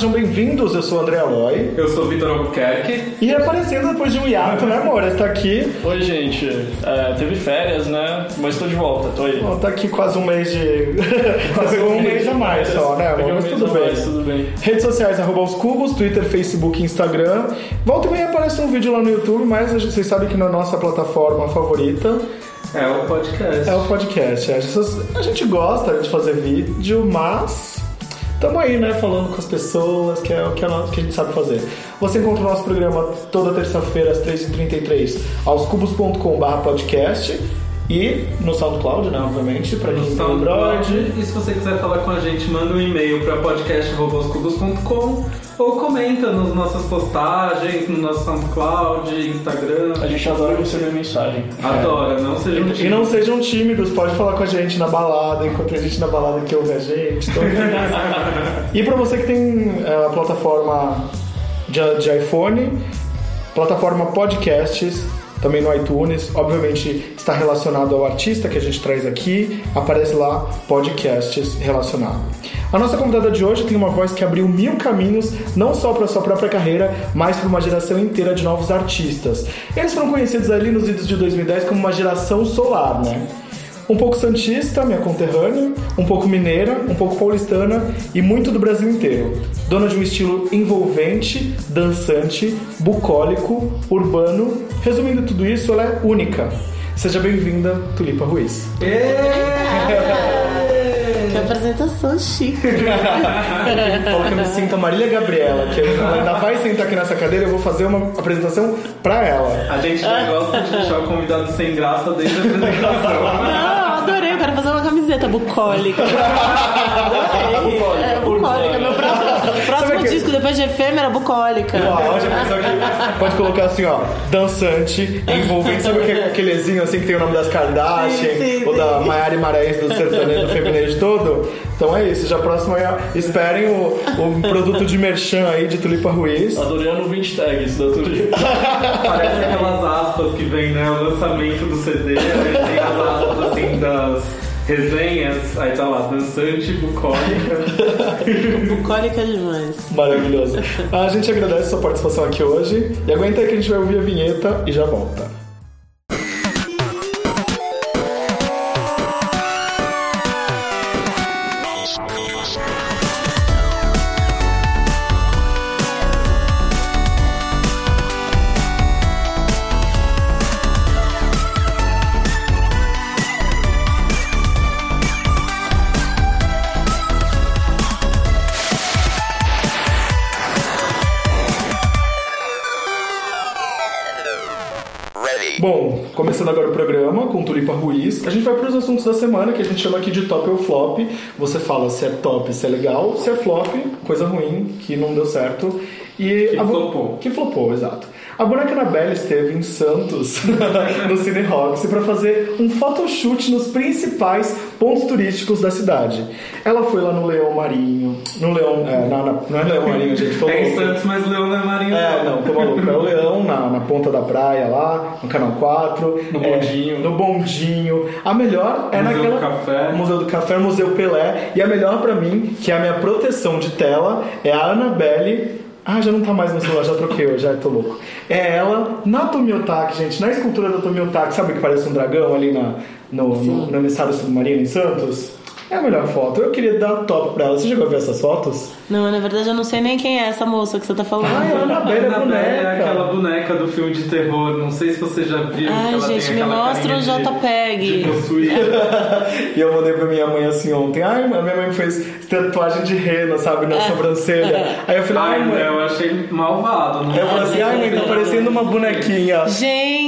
sejam bem-vindos. Eu sou o André Aloy. Eu sou o Vitor Albuquerque. E aparecendo depois de um hiato, né, amor? Está aqui. Oi, gente. É, teve férias, né? Mas tô de volta, tô aí. Bom, tá aqui quase um mês de. quase um mês a mais só, né, amor? Um Mas tudo bem. mais, tudo bem. Redes sociais, arroba os cubos, Twitter, Facebook, Instagram. Volta e meia aparece um vídeo lá no YouTube, mas vocês sabem que na nossa plataforma favorita É o podcast. é o podcast. Gente, a gente gosta de fazer vídeo, mas estamos aí, né, falando com as pessoas, que é o que a, gente sabe fazer. Você encontra o nosso programa toda terça-feira às 3h33 aos cubos.com.br podcast e no SoundCloud, né, obviamente, pra quem tem. Android. E se você quiser falar com a gente, manda um e-mail para podcast.com ou comenta nas nossas postagens, no nosso SoundCloud, Instagram. A gente adora receber mensagem. Adora, não seja um E não sejam tímidos, pode falar com a gente na balada, enquanto a gente na balada que ouve a gente. Então... e pra você que tem é, a plataforma de, de iPhone, plataforma podcasts, também no iTunes, obviamente está relacionado ao artista que a gente traz aqui, aparece lá podcasts relacionado. A nossa convidada de hoje tem uma voz que abriu mil caminhos, não só para sua própria carreira, mas para uma geração inteira de novos artistas. Eles foram conhecidos ali nos idos de 2010 como uma geração solar, né? Um pouco santista, minha conterrânea, um pouco mineira, um pouco paulistana e muito do Brasil inteiro. Dona de um estilo envolvente, dançante, bucólico, urbano. Resumindo tudo isso, ela é única. Seja bem-vinda, Tulipa Ruiz. Que apresentação chique. Fala que eu me sinto a Marília Gabriela, que ela ainda vai sentar aqui nessa cadeira eu vou fazer uma apresentação pra ela. A gente já gosta de deixar o convidado sem graça desde a apresentação. fazer uma camiseta bucólica. Adorei. É, bucólica, meu próximo, Sabe próximo disco depois de efêmera, bucólica. Uau, que pode colocar assim, ó, dançante, envolvente, sabe aquele, assim que tem o nome das Kardashian, Sim, sim, ou da. Maiara Marais do sertanejo, do feminejo todo? Então é isso, já próximo aí, esperem o, o produto de merchan aí de Tulipa Ruiz. Adorando o 20 tags da Tulipa. Parece aquelas aspas que vem, né? O lançamento do CD, aí tem as aspas assim das resenhas, aí tá lá, dançante, bucólica. Bucólica demais. Maravilhoso. A gente agradece a sua participação aqui hoje e aguenta aí que a gente vai ouvir a vinheta e já volta. Ruiz, a gente vai para os assuntos da semana que a gente chama aqui de top ou flop. Você fala se é top, se é legal, se é flop, coisa ruim, que não deu certo. E Que a flopou. Que flopou, exato. A boneca Anabelle esteve em Santos, no Cine Roxy, para fazer um photoshoot nos principais pontos turísticos da cidade. Ela foi lá no Leão Marinho, no Leão, é, na- na- não é Leão Marinho, gente, tô É em. Santos, mas Leão não é Marinho. É, não, tô maluco. É o Leão na, na ponta da praia lá, no Canal 4. No é, bondinho. no bondinho. A melhor é Museu naquela. do Café. Museu do Café, Museu Pelé. E a melhor pra mim, que é a minha proteção de tela, é a Annabelle. Ah, já não tá mais no celular, já troquei hoje, já tô louco. É ela na Tomiotaki, gente, na escultura da Tomiotaki, sabe que parece um dragão ali na, no, no, no emissário submarino em Santos? É a melhor foto. Eu queria dar top pra ela. Você chegou a ver essas fotos? Não, na verdade eu não sei nem quem é essa moça que você tá falando. Ah, é a Annabelle, a Annabelle é boneca. aquela boneca do filme de terror. Não sei se você já viu. Ai, ela gente, tem me mostra o JPEG. De. E eu mandei pra minha mãe assim ontem. Ai, a minha mãe fez tatuagem de rena, sabe, na sobrancelha. Aí eu falei, ai, Ai, mãe. eu achei malvado. Não eu falei assim, ai, mãe, tá parecendo uma bonequinha. Gente!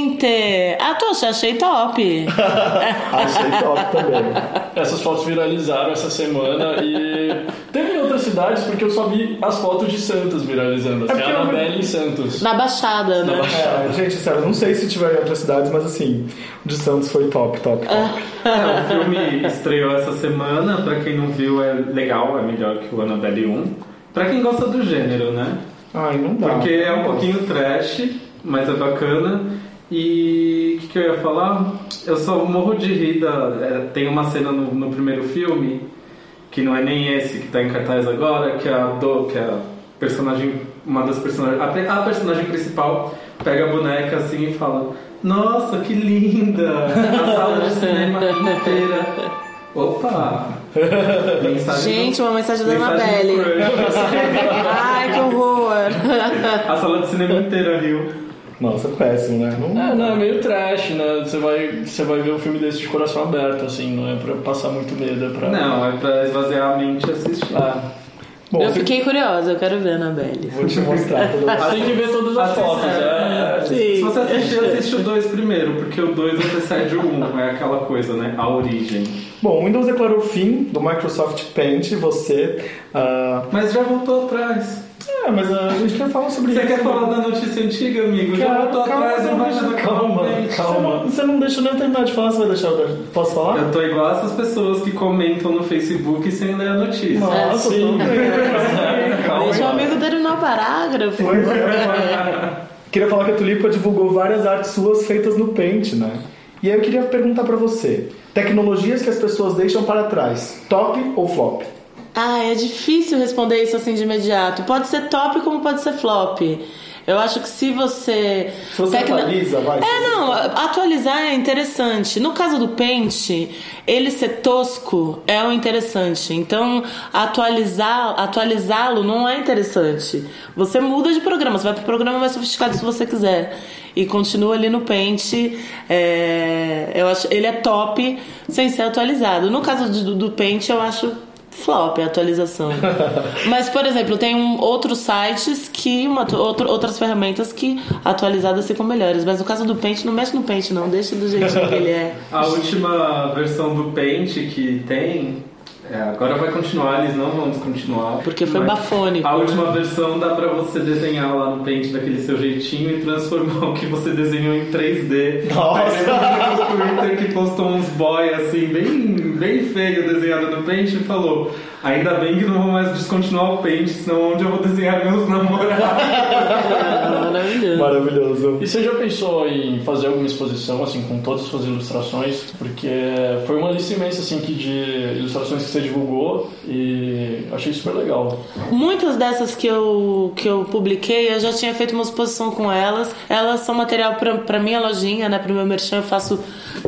Ah, tô, achei top. Achei top também. Essas fotos viralizaram essa semana e teve em outras cidades porque eu só vi as fotos de Santos viralizando. Assim, É porque a eu- Anabelle em Santos. Na Baixada, né? É, gente, sério, não sei se tiver em outras cidades, mas assim, o de Santos foi top, top, top. É, o filme estreou essa semana. Pra quem não viu, é legal, é melhor que o Annabelle 1. Pra quem gosta do gênero, né? Ai, não dá. Porque é um pouquinho trash, mas é bacana. E o que, que eu ia falar? Eu só morro de rir. Da, é, tem uma cena no, no primeiro filme, que não é nem esse que tá em cartaz agora, que é a, do, que é a personagem, uma das personagens, a, a personagem principal pega a boneca assim e fala: Nossa, que linda! A sala de cinema inteira. Opa! Mensagem Gente, uma mensagem da do crush. Ai, que horror. A sala de cinema inteira riu. Nossa, péssimo, né? Não- É, não, é meio trash, né? Você vai, você vai ver um filme desse de coração aberto, assim, não é pra passar muito medo, é pra. Não, é pra esvaziar a mente e assistir. Ah, Bom, Eu você- fiquei curiosa, eu quero ver a Annabelle. vou te mostrar. tem que ver todas as fotos, é. Sim. Se você assistir, assiste o 2 primeiro, porque o 2 antecede o 1. Um, é aquela coisa, né? A origem. Bom, o Windows declarou o fim do Microsoft Paint, você... ah, Mas já voltou atrás. É, mas a gente quer falar sobre Você isso. quer falar da notícia antiga, amigo? Já Calma, voltou calma, atrás deixa- na calma, Você calma. não- Você não deixa nem eu terminar de falar, você vai deixar eu... Posso falar? Eu tô igual essas pessoas que comentam no Facebook sem ler a notícia. Nossa, sim. tudo bem. Calma. Deixa o amigo terminar o parágrafo. Pois é. Queria falar que a Tulipa divulgou várias artes suas feitas no Paint, né? E aí eu queria perguntar pra você: tecnologias que as pessoas deixam para trás, top ou flop? Ah, é difícil responder isso assim de imediato. Pode ser top como pode ser flop. Eu acho que se você. Se você atualiza, vai. É, não, atualizar é interessante. No caso do Paint, ele ser tosco é o interessante. Então, atualizar, atualizá-lo não é interessante. Você muda de programa, você vai pro programa mais sofisticado se você quiser. E continua ali no Paint. é, eu acho, ele é top sem ser atualizado. No caso do, do Paint, eu acho flop a atualização. Mas, por exemplo, tem um, outros sites que. Uma, outro, outras ferramentas que atualizadas ficam melhores. Mas no caso do Paint, não mexe no Paint, não. Deixa do jeitinho que ele é. A última versão do Paint que tem. É, agora vai continuar, eles não vão descontinuar. Porque foi bafônico. A última versão dá pra você desenhar lá no Paint daquele seu jeitinho e transformar o que você desenhou em 3D. Nossa! Aí no Twitter que postou uns boy assim, bem, bem feio desenhado no Paint e falou: Ainda bem que não vou mais descontinuar o Paint, senão onde eu vou desenhar meus namorados? Maravilhoso. Maravilhoso. E você já pensou em fazer alguma exposição, assim, com todas as suas ilustrações? Porque foi uma lista imensa, assim, que de ilustrações que você divulgou e achei super legal. Muitas dessas que eu, que eu publiquei, eu já tinha feito uma exposição com elas. Elas são material pra, pra minha lojinha, né? Pro meu merchan, eu faço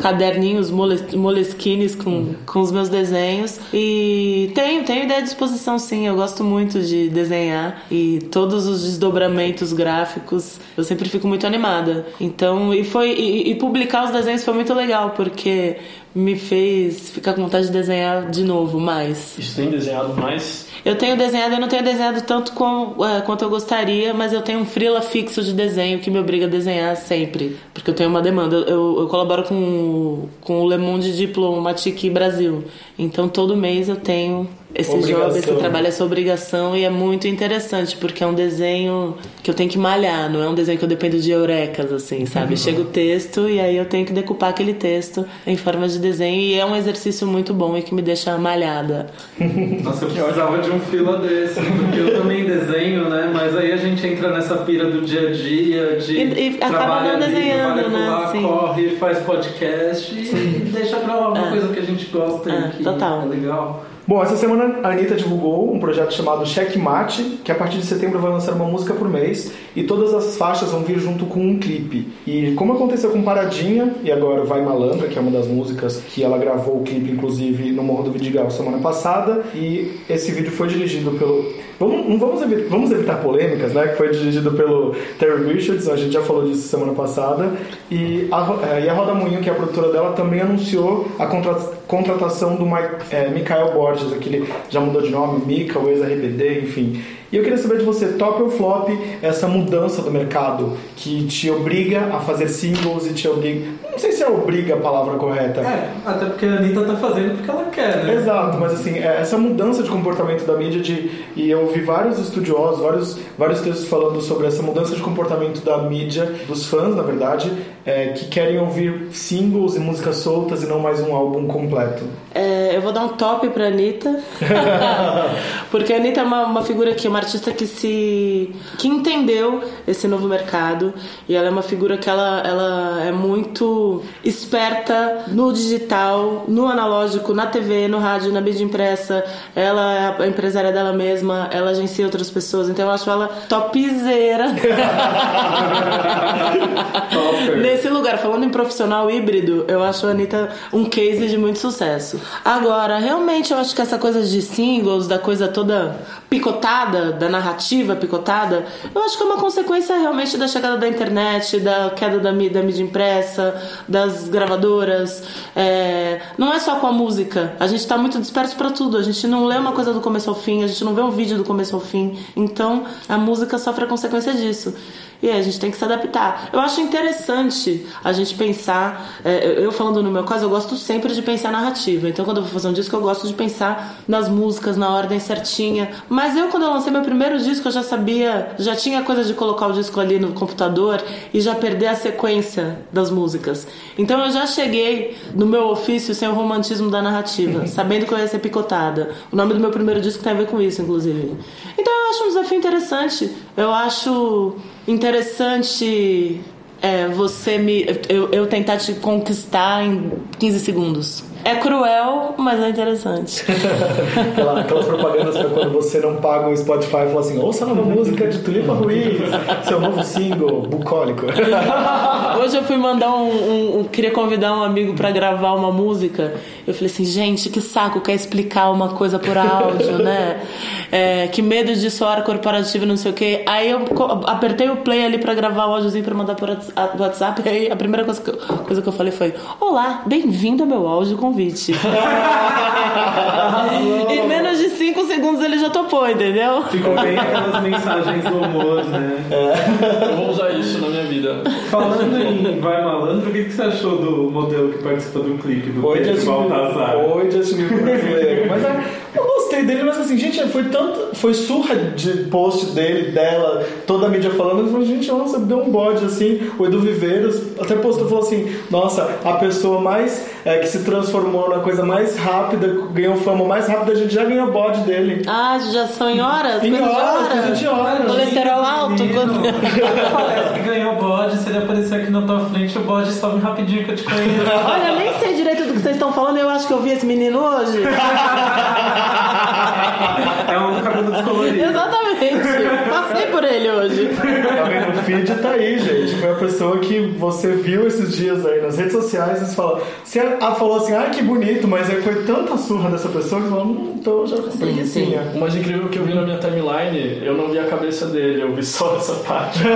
caderninhos, mole, moleskines com, com os meus desenhos. E tenho, tenho ideia de exposição, sim. Eu gosto muito de desenhar. E todos os desdobramentos gráficos, eu sempre fico muito animada. Então, e foi e, e publicar os desenhos foi muito legal, porque me fez ficar com vontade de desenhar de novo mais. Isso tem desenhado mais? Eu tenho desenhado, eu não tenho desenhado tanto com, é, quanto eu gostaria, mas eu tenho um freela fixo de desenho que me obriga a desenhar sempre, porque eu tenho uma demanda. Eu, eu colaboro com, com o Le Monde Diplomatique Brasil, então todo mês eu tenho esse Obrigação. job, esse trabalho, essa obrigação, e é muito interessante, porque é um desenho que eu tenho que malhar, não é um desenho que eu dependo de eurecas, assim, sabe? Chega o texto e aí eu tenho que decupar aquele texto em forma de desenho, e é um exercício muito bom e que me deixa malhada. Nossa, eu precisava de um fila desse, porque eu também desenho, né? Mas aí a gente entra nessa pira do dia a dia, de E- e acaba não ali, desenhando, trabalha né? lá, Sim. corre, faz podcast e deixa pra lá uma É. coisa que a gente gosta É, e que total. é legal. Bom, essa semana a Anitta divulgou um projeto chamado Checkmate, que a partir de setembro vai lançar uma música por mês e todas as faixas vão vir junto com um clipe. E como aconteceu com Paradinha e agora Vai Malandra, que é uma das músicas que ela gravou o clipe, inclusive, no Morro do Vidigal semana passada, e esse vídeo foi dirigido pelo. Vamos, vamos, evitar, vamos evitar polêmicas, né? Que foi dirigido pelo Terry Richards, a gente já falou disso semana passada. E a, eh, e a Roda Moinho, que é a produtora dela, também anunciou a contra- contratação do Mike, eh, Mikael Borges, aquele já mudou de nome, Mika, o ex-RBD, enfim. E eu queria saber de você, top ou flop, essa mudança do mercado que te obriga a fazer singles e te obriga. Não sei se é obriga a palavra correta. É, até porque a Anitta tá fazendo porque ela quer, né? Exato, mas assim, é, essa mudança de comportamento da mídia de, e eu ouvi vários estudiosos, vários, vários textos falando sobre essa mudança de comportamento da mídia, dos fãs, na verdade, é, que querem ouvir singles e músicas soltas e não mais um álbum completo? É, eu vou dar um top pra Anitta. Porque a Anitta é uma, uma figura que, uma artista que se. que entendeu esse novo mercado. E ela é uma figura que ela, ela é muito esperta no digital, no analógico, na TV, no rádio, na mídia impressa. Ela é a empresária dela mesma, ela agencia outras pessoas. Então eu acho ela topzera. Topper. Nesse lugar, falando em profissional híbrido, eu acho a Anitta um case de muito sucesso. Agora, realmente eu acho que essa coisa de singles, da coisa toda picotada, da narrativa picotada, eu acho que é uma consequência realmente da chegada da internet, da queda da, da mídia impressa, das gravadoras. É, não é só com a música. A gente tá muito disperso pra tudo. A gente não lê uma coisa do começo ao fim, a gente não vê um vídeo do começo ao fim. Então, a música sofre a consequência disso. E aí a gente tem que se adaptar. Eu acho interessante a gente pensar. é, eu falando no meu caso, eu gosto sempre de pensar narrativa. Então, quando eu vou fazer um disco, eu gosto de pensar nas músicas, na ordem certinha. Mas eu, quando eu lancei meu primeiro disco, eu já sabia, já tinha coisa de colocar o disco ali no computador e já perder a sequência das músicas. Então, eu já cheguei no meu ofício sem o romantismo da narrativa, sabendo que eu ia ser picotada. O nome do meu primeiro disco tem a ver com isso, inclusive. Então, eu acho um desafio interessante. Eu acho interessante é, você me. Eu, eu tentar te conquistar em 15 segundos. É cruel, mas é interessante. Aquela- aquelas propagandas pra quando você não paga o Spotify e fala assim: ouça a nova música de Tulipa Ruiz, seu novo single, bucólico. Hoje eu fui mandar um, um- um- Queria convidar um amigo pra gravar uma música. Eu falei assim, gente, que saco, quer explicar uma coisa por áudio, né? É, que medo de soar corporativo, não sei o quê. Aí eu apertei o play ali pra gravar o áudiozinho pra mandar por WhatsApp. E aí a primeira coisa que, eu, coisa que eu falei foi: Olá, bem-vindo ao meu áudio convite. em menos de 5 segundos ele já topou, entendeu? Ficou bem aquelas mensagens do humor, né? Eu vou usar isso na minha vida. Falando em Vai Malandro, o que que você achou do modelo que participa do clipe do Oi, Pedro Oi, Justin Bieber brasileiro. Mas é, eu gostei dele, mas assim, gente, foi tanto. Foi surra de post dele, dela, toda a mídia falando. Eu falei, gente, nossa, deu um bode assim. O Edu Viveiros até postou falou assim: nossa, a pessoa mais. é, que se transformou na coisa mais rápida, ganhou fama mais rápida, a gente já ganhou bode dele. Ah, já são em horas? Em de horas, coisa de horas. Colesterol alto. Quando... Parece que ganhou bode, se ele aparecer aqui na tua frente, o bode sobe rapidinho que eu te conheço. Olha, eu nem sei direito do que vocês estão falando, eu acho que eu vi esse menino hoje. É um cabelo descolorido. Exatamente. Passei por ele hoje. Tá vendo? O feed tá aí, gente. Foi a pessoa que você viu esses dias aí nas redes sociais e você fala. Você ah, falou assim, ai que bonito, mas aí foi tanta surra dessa pessoa que falou, hum, então já comprei Sim, sim. O mais incrível que eu vi na minha timeline, eu não vi a cabeça dele, eu vi só essa parte.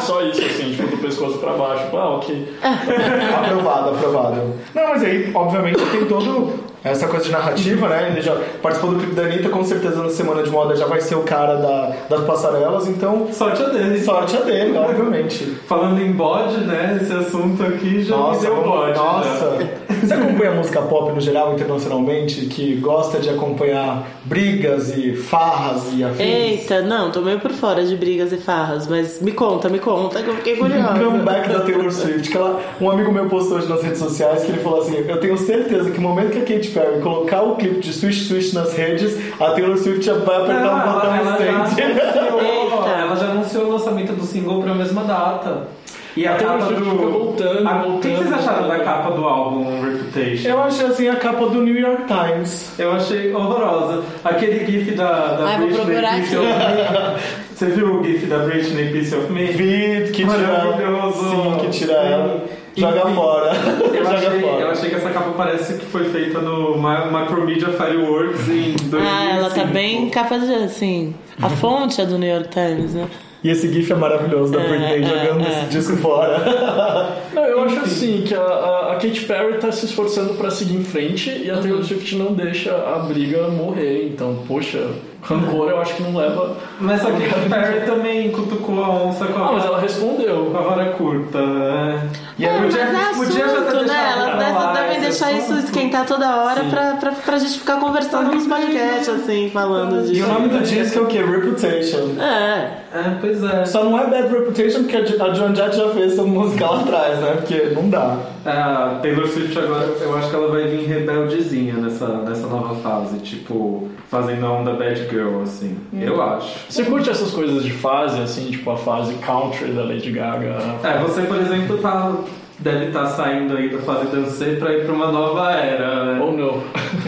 Só isso, assim, tipo, do pescoço pra baixo. Ah, ok. aprovado, aprovado. Não, mas aí, obviamente, tem todo essa coisa de narrativa, né? Ele já participou do clipe da Anitta, com certeza na semana de moda já vai ser o cara da, das passarelas, então Sorte a dele. sorte a dele, obviamente. Falando em bode, né? Esse assunto aqui já me deu bode. nossa. né? Você acompanha música pop no geral, internacionalmente, que gosta de acompanhar brigas e farras e afins? Eita, não, tô meio por fora de brigas e farras, mas me conta, me conta, que eu fiquei Um curiosa. comeback da Taylor Swift, que ela, um amigo meu postou hoje nas redes sociais que ele falou assim: Eu tenho certeza que no momento que a Katy Perry colocar o clipe de Swish Swish nas redes, a Taylor Swift já vai apertar Não, o botão ela, ela, já recente. ela já anunciou o lançamento do single pra mesma data. E a, A capa do. fica voltando, A- O que vocês voltando, acharam da voltando. capa do álbum Reputation? Eu achei assim a capa do New York Times. Eu achei horrorosa. Aquele gif da, da Ai, Britney Piece of Me. Você viu o gif da Britney Piece of Me? Vi que tira Maravilhoso. Sim, que tira ela. Joga Enfim, fora. Eu Joga achei, fora. eu achei que essa capa parece que foi feita no Ma- Macromedia Fireworks em 2005. Ah, ela tá bem capa de assim. A fonte é do New York Times, né? E esse GIF é maravilhoso da É, Britney é, jogando é. esse disco fora. Não, eu acho assim que a, a, a Katy Perry tá se esforçando pra seguir em frente e a Taylor Swift não deixa a briga morrer. Então, poxa, rancor eu acho que não leva. Mas a Katy Perry também cutucou a onça com a, Ah, mas ela respondeu. com a vara curta. né? E aí, Não, mas podia- é podia já ter assunto, né? Elas dessa- lá devem deixar deixar isso esquentar toda hora pra, pra, pra gente ficar conversando nos podcasts, assim, falando de. E o nome do disco é o quê? Reputation. É. É, pois é. Só não é Bad Reputation porque a Joan Jett já fez essa música lá atrás, né? Porque não dá. É, A Taylor Swift agora, eu acho que ela vai vir rebeldezinha nessa, nessa nova fase, tipo, fazendo a onda Bad Girl, assim. Eu acho. Você curte essas coisas de fase, assim, tipo a fase country da Lady Gaga? É, você, por exemplo, tá, deve estar saindo aí da fase dancê pra ir pra uma nova era, né? Ou não?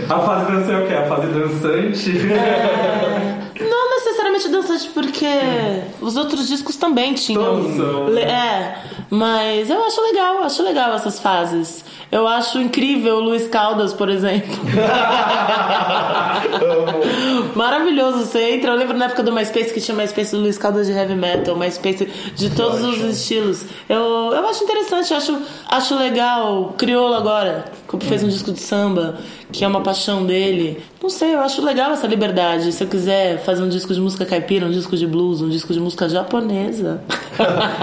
A fase dancê é o quê? A fase dançante? Não necessariamente dançante, porque os outros discos também tinham. Todos são. Le- É, mas eu acho legal, acho legal essas fases. Eu acho incrível o Luiz Caldas, por exemplo. Maravilhoso, você entra. Eu lembro na época do MySpace que tinha MySpace do Luiz Caldas de heavy metal, MySpace de todos os estilos. Eu, eu acho interessante, acho, acho legal. Criolo agora, que fez um disco de samba, que é uma paixão dele. Não sei, eu acho legal essa liberdade. Se eu quiser fazer um disco de música caipira, um disco de blues, um disco de música japonesa.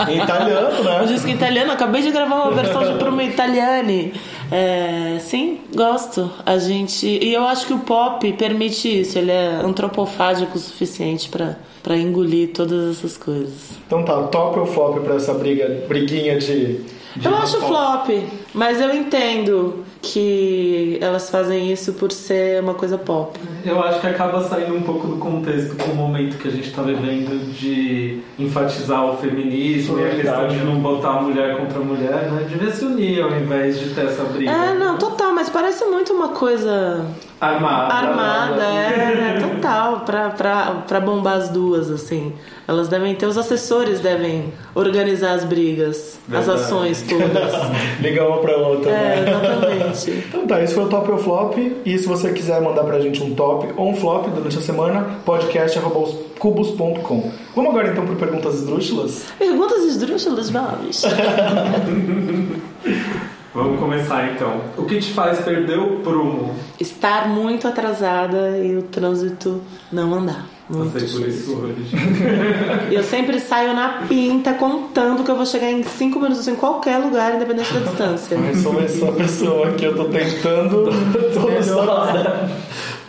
Em italiano, Um né? disco italiano, acabei de gravar uma versão de Prumo Italiani. É, sim, gosto. A gente. E eu acho que o pop permite isso, ele é antropofágico o suficiente pra, pra engolir todas essas coisas. Então tá, top ou flop pra essa briga, briguinha de. de Eu acho flop, mas eu entendo que elas fazem isso por ser uma coisa pop. Eu acho que acaba saindo um pouco do contexto com o momento que a gente tá vivendo de enfatizar o feminismo e a questão de não botar a mulher contra a mulher, né? Devia se unir ao invés de ter essa briga. É, não, total, mas parece muito uma coisa Armada. armada, né? é, total, pra, pra, pra bombar as duas, assim. Elas devem ter, os assessores devem organizar as brigas, as Verdade. ações todas. Liga uma pra outra, É, né? exatamente. Então tá, esse foi o top ou flop. E se você quiser mandar pra gente um top ou um flop durante a semana, podcast.cubos.com. Vamos agora então para perguntas esdrúxulas? Perguntas esdrúxulas, vamos. Vamos começar então. O que te faz perder o prumo? Estar muito atrasada e o trânsito não andar. Muito Passei por isso hoje. Eu sempre saio na pinta contando que eu vou chegar em 5 minutos em qualquer lugar, independente da distância. Eu sou essa pessoa que eu tô tentando melhorar.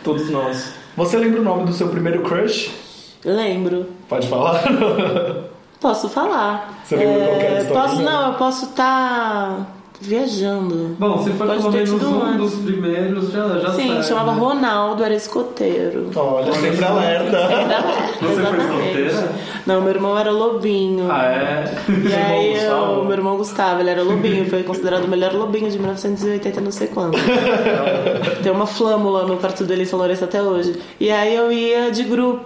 Todos nós. Você lembra o nome do seu primeiro crush? Lembro. Pode falar? Posso falar. Você lembra qualquer É, historinha? posso, não, eu posso estar viajando. Bom, se for Pode pelo menos um antes. dos primeiros, já, já Sim, serve. chamava Ronaldo, era escoteiro. Olha, sempre alerta. Você foi escoteira? Não, meu irmão era lobinho. Ah, é? E aí, eu, meu irmão Gustavo, ele era lobinho, foi considerado o melhor lobinho de 1980, não sei quando. Tem uma flâmula no quarto dele em São Lourenço até hoje. E aí eu ia de grupo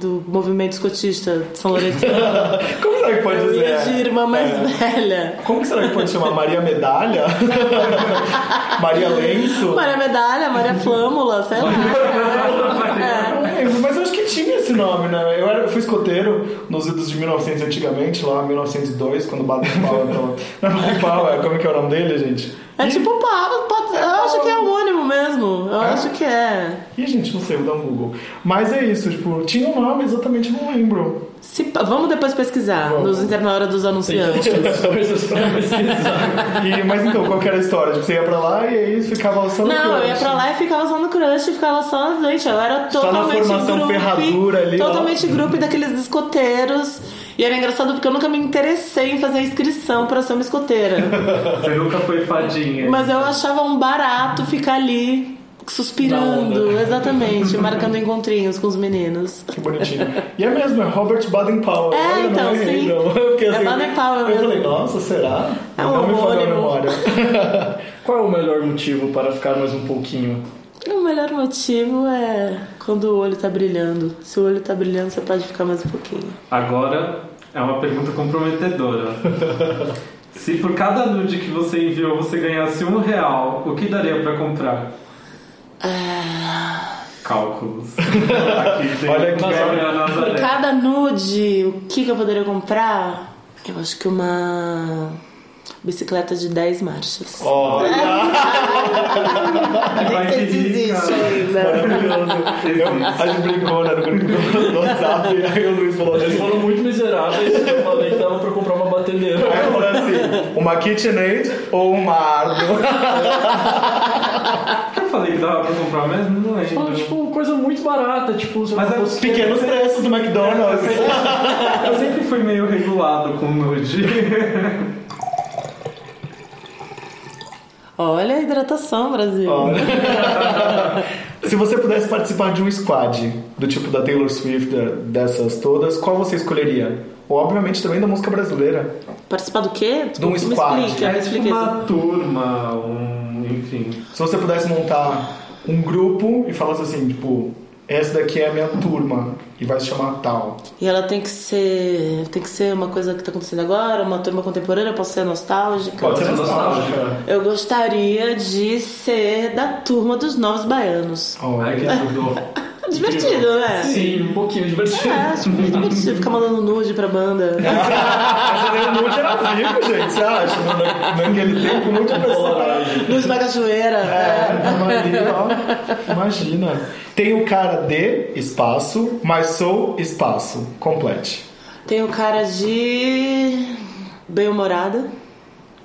do movimento escotista de São Lourenço. Como será que pode Eu dizer? ia de irmã mais É. velha. Como será que pode chamar? Maria Medalha? Maria Lenço? Maria Medalha, Maria Flâmula, sei lá. É. Lembro, mas eu acho que tinha esse nome, né? Eu, era, eu fui escoteiro nos idos de 1900 antigamente, lá 1902, quando o Baden Powell entrou. Não, Baden Powell, como é que é o nome dele, gente? É tipo Pablo, pode- eu acho que é homônimo mesmo. Eu É? acho que é. Ih, gente, não sei, vou dar um Google. Mas é isso, tipo, tinha um nome, exatamente não lembro. Se vamos depois pesquisar Vamos. nos na hora dos anunciantes. Coisas pra pesquisar. E, mas então, qual que era a história? Tipo, você ia pra lá e aí ficava só no Não, eu ia crush. pra lá e ficava só no crush, ficava só, gente, eu era Só na totalmente formação grupo, ferradura ali, ó. totalmente grupo daqueles escoteiros. E era engraçado porque eu nunca me interessei em fazer inscrição pra ser uma escoteira. Você nunca foi fadinha. Mas eu achava um barato ficar ali suspirando, exatamente, marcando encontrinhos com os meninos. Que bonitinho. E é mesmo, é Robert Baden-Powell. É, Olha, então, não errei, sim. não. Eu fiquei É Baden-Powell Eu mesmo. falei, nossa, será? É não um me falhou a memória. Qual é o melhor motivo para ficar mais um pouquinho? O melhor motivo é quando o olho tá brilhando. Se o olho tá brilhando, você pode ficar mais um pouquinho. Agora é uma pergunta comprometedora. Se por cada nude que você enviou você ganhasse um real, o que daria pra comprar? Cálculos. Aqui. Olha que. Nazaré. Por cada nude, o que, que eu poderia comprar? Eu acho que uma bicicleta de 10 marchas. Olha! Nem sei se existe ainda. Maravilhoso. Eu, a gente brincou né, no grupo do WhatsApp, aí o Luiz falou Eles foram muito miseráveis e eu falei que dava pra comprar uma batedeira. Aí eu falei assim, uma KitchenAid ou uma Ardo? Eu falei que dava pra comprar mesmo? Não Fala, lembro. tipo, coisa muito barata, tipo... Mas é fosse- Pequenos preços do McDonald's. Eu sempre fui meio regulado com nude. Olha a hidratação, Brasil. Olha. Se você pudesse participar de um squad do tipo da Taylor Swift, dessas todas, qual você escolheria? Ou, obviamente, também da música brasileira. Participar do quê? De um me squad. explica, me É tipo explica isso. uma turma, um. enfim. Se você pudesse montar um grupo e falasse assim, tipo, essa daqui é a minha turma e vai se chamar tal. E ela tem que ser. Tem que ser uma coisa que tá acontecendo agora, uma turma contemporânea, posso ser nostálgica. Pode ser nostálgica. Eu gostaria de ser da turma dos novos baianos. Ai, que Olha. Divertido, né? Sim, um pouquinho divertido. É, acho que é divertido ficar mandando nude pra banda. Mas o nude era vivo, gente, você acha? Na- Naquele tempo, o era pessoal. Nude na cachoeira. É, ó. Imagina. Tem o cara de espaço, mas sou espaço. Complete. Tenho cara de. bem-humorada,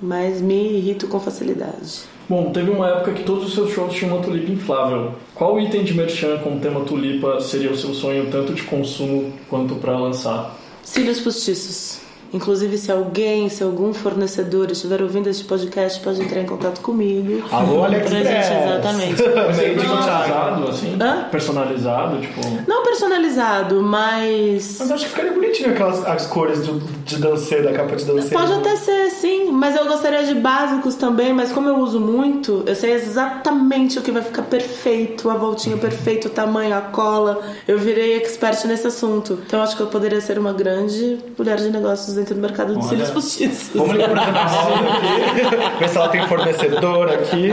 mas me irrito com facilidade. Bom, teve uma época que todos os seus shows tinham uma tulipa inflável. Qual item de merchan com o tema tulipa seria o seu sonho tanto de consumo quanto pra lançar? Cílios postiços. Inclusive, se alguém, se algum fornecedor estiver ouvindo este podcast, pode entrar em contato comigo. Alô, AliExpress. gente, exatamente. Mas é personalizado, assim? Hã? Personalizado, tipo... Não personalizado, mas. Mas acho que ficaria bonitinho aquelas as cores de, de dancer, da capa de dancer. Pode até ser, sim, mas eu gostaria de básicos também, mas como eu uso muito, eu sei exatamente o que vai ficar perfeito, a voltinha perfeito, o tamanho, a cola. Eu virei expert nesse assunto. Então acho que eu poderia ser uma grande mulher de negócios dentro do mercado de Olha. cílios postiços. Vamos ligar pra Ana Paula aqui, ver se ela tem fornecedor aqui.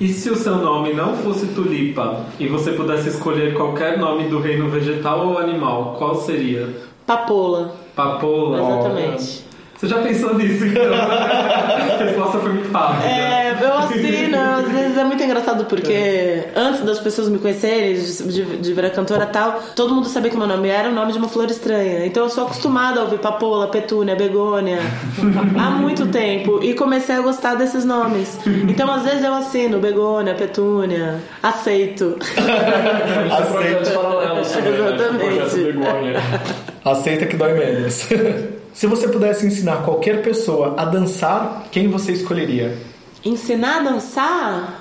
E se o seu nome não fosse Tulipa e você pudesse escolher qualquer nome do reino vegetal ou animal, qual seria? Papola. Papola? Exatamente. Você já pensou nisso, então? A resposta foi muito rápida. É, eu assino, às vezes é muito engraçado porque antes das pessoas me conhecerem, de, de, virar cantora e tal, todo mundo sabia que meu nome era o nome de uma flor estranha. Então eu sou acostumada a ouvir papoula, petúnia, begônia há muito tempo e comecei a gostar desses nomes. Então às vezes eu assino begônia, petúnia, aceito. Tipo, Exatamente. Aceita que dói menos. Se você pudesse ensinar qualquer pessoa a dançar, quem você escolheria? Ensinar a dançar?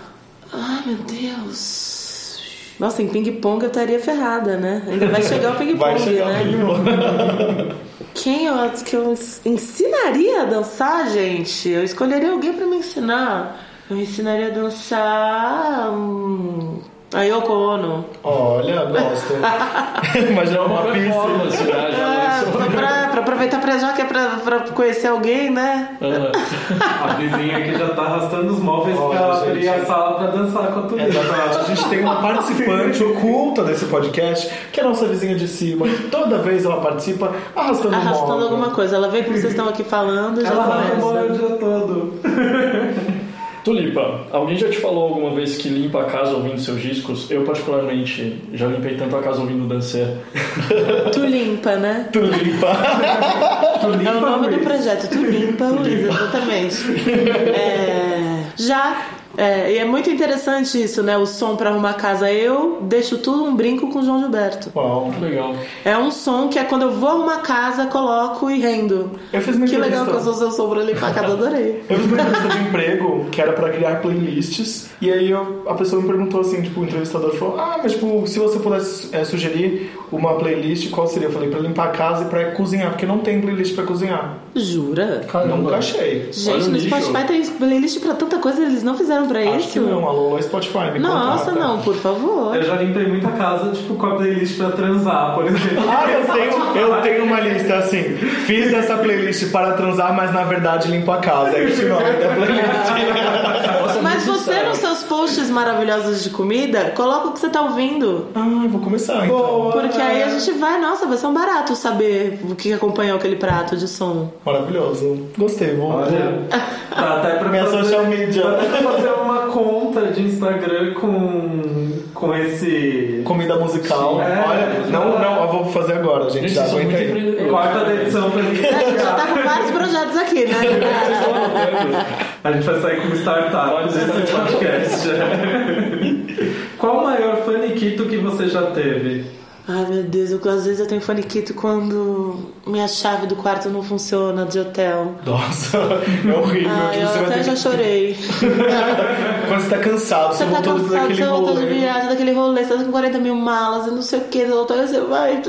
Ai meu Deus. Nossa, em ping-pong eu estaria ferrada, né? Ainda vai chegar o ping-pong, Vai chegar né? ping-pong. Quem eu acho que eu ens- ensinaria a dançar, gente? Eu escolheria alguém pra me ensinar. Eu ensinaria a dançar. Hum, a Yoko Ono. Olha, gosto. Imagina uma pista. performance, né? Já Ah, lançou. só pra, pra aproveitar pra já que é pra, pra conhecer alguém, né? Ah, A vizinha aqui já tá arrastando os móveis Olha, pra gente. abrir a sala pra dançar com a Tulipa. Exatamente. A gente tem uma participante oculta desse podcast, que é a nossa vizinha de cima. que Toda vez ela participa arrastando Arrastando alguma coisa. Ela vê que vocês estão aqui falando e já Ela arrasta o dia todo. Tulipa, alguém já te falou alguma vez que limpa a casa ouvindo seus discos? Eu, particularmente, já limpei tanto a casa ouvindo dancer. Tu limpa, né? Tu limpa. É o nome do projeto, Tu Limpa, Luiz, exatamente. É, já. É, e é muito interessante isso, né? O som pra arrumar casa. Eu deixo tudo um brinco com o João Gilberto. Uau. Que legal. É um som que é quando eu vou arrumar casa, coloco e rendo. Eu fiz uma Que legal que eu sou seu som pra limpar casa, adorei. Eu fiz uma entrevista de emprego que era pra criar playlists. E aí eu- a pessoa me perguntou assim, tipo, o entrevistador falou: Ah, mas tipo, se você pudesse é, sugerir uma playlist, qual seria? Eu falei, pra limpar a casa e pra cozinhar, porque não tem playlist pra cozinhar. Jura? Nunca achei. Gente, no. Spotify tem playlist pra tanta coisa, eles não fizeram pra Acho isso? que não, alô, alô, Spotify, me Nossa, contrata. não, por favor. Eu já limpei muita casa, tipo, com a playlist pra transar, por exemplo. Ah, eu tenho, eu tenho uma lista assim. Fiz essa playlist para transar, mas na verdade limpo a casa. É esse o nome da playlist. Nossa, Mas você, nos seus posts maravilhosos de comida, coloca o que você tá ouvindo. ah, vou começar então. Porque aí a gente vai, nossa, vai ser um barato saber o que acompanhou aquele prato de som. Maravilhoso. Gostei, vou. Olha, dá até pra Minha fazer, social media. Pra fazer uma de Instagram com, com esse. Comida musical. É. Olha, não, não, eu vou fazer agora, gente. Gente, Já aguenta aí. Quarta da edição pra gente. A gente já tá com vários projetos aqui, né? A gente vai sair como startup desse podcast. Qual o maior faniquito que você já teve? Ai meu Deus, eu, às vezes eu tenho faniquito quando minha chave do quarto não funciona de hotel. Nossa, é horrível. Ai, que eu até já que... chorei. Quando você tá cansado, você, Você tá voltou cansado, daquele você voltou de rolê. viagem, daquele rolê, você tá com 40 mil malas e não sei o que, você vai,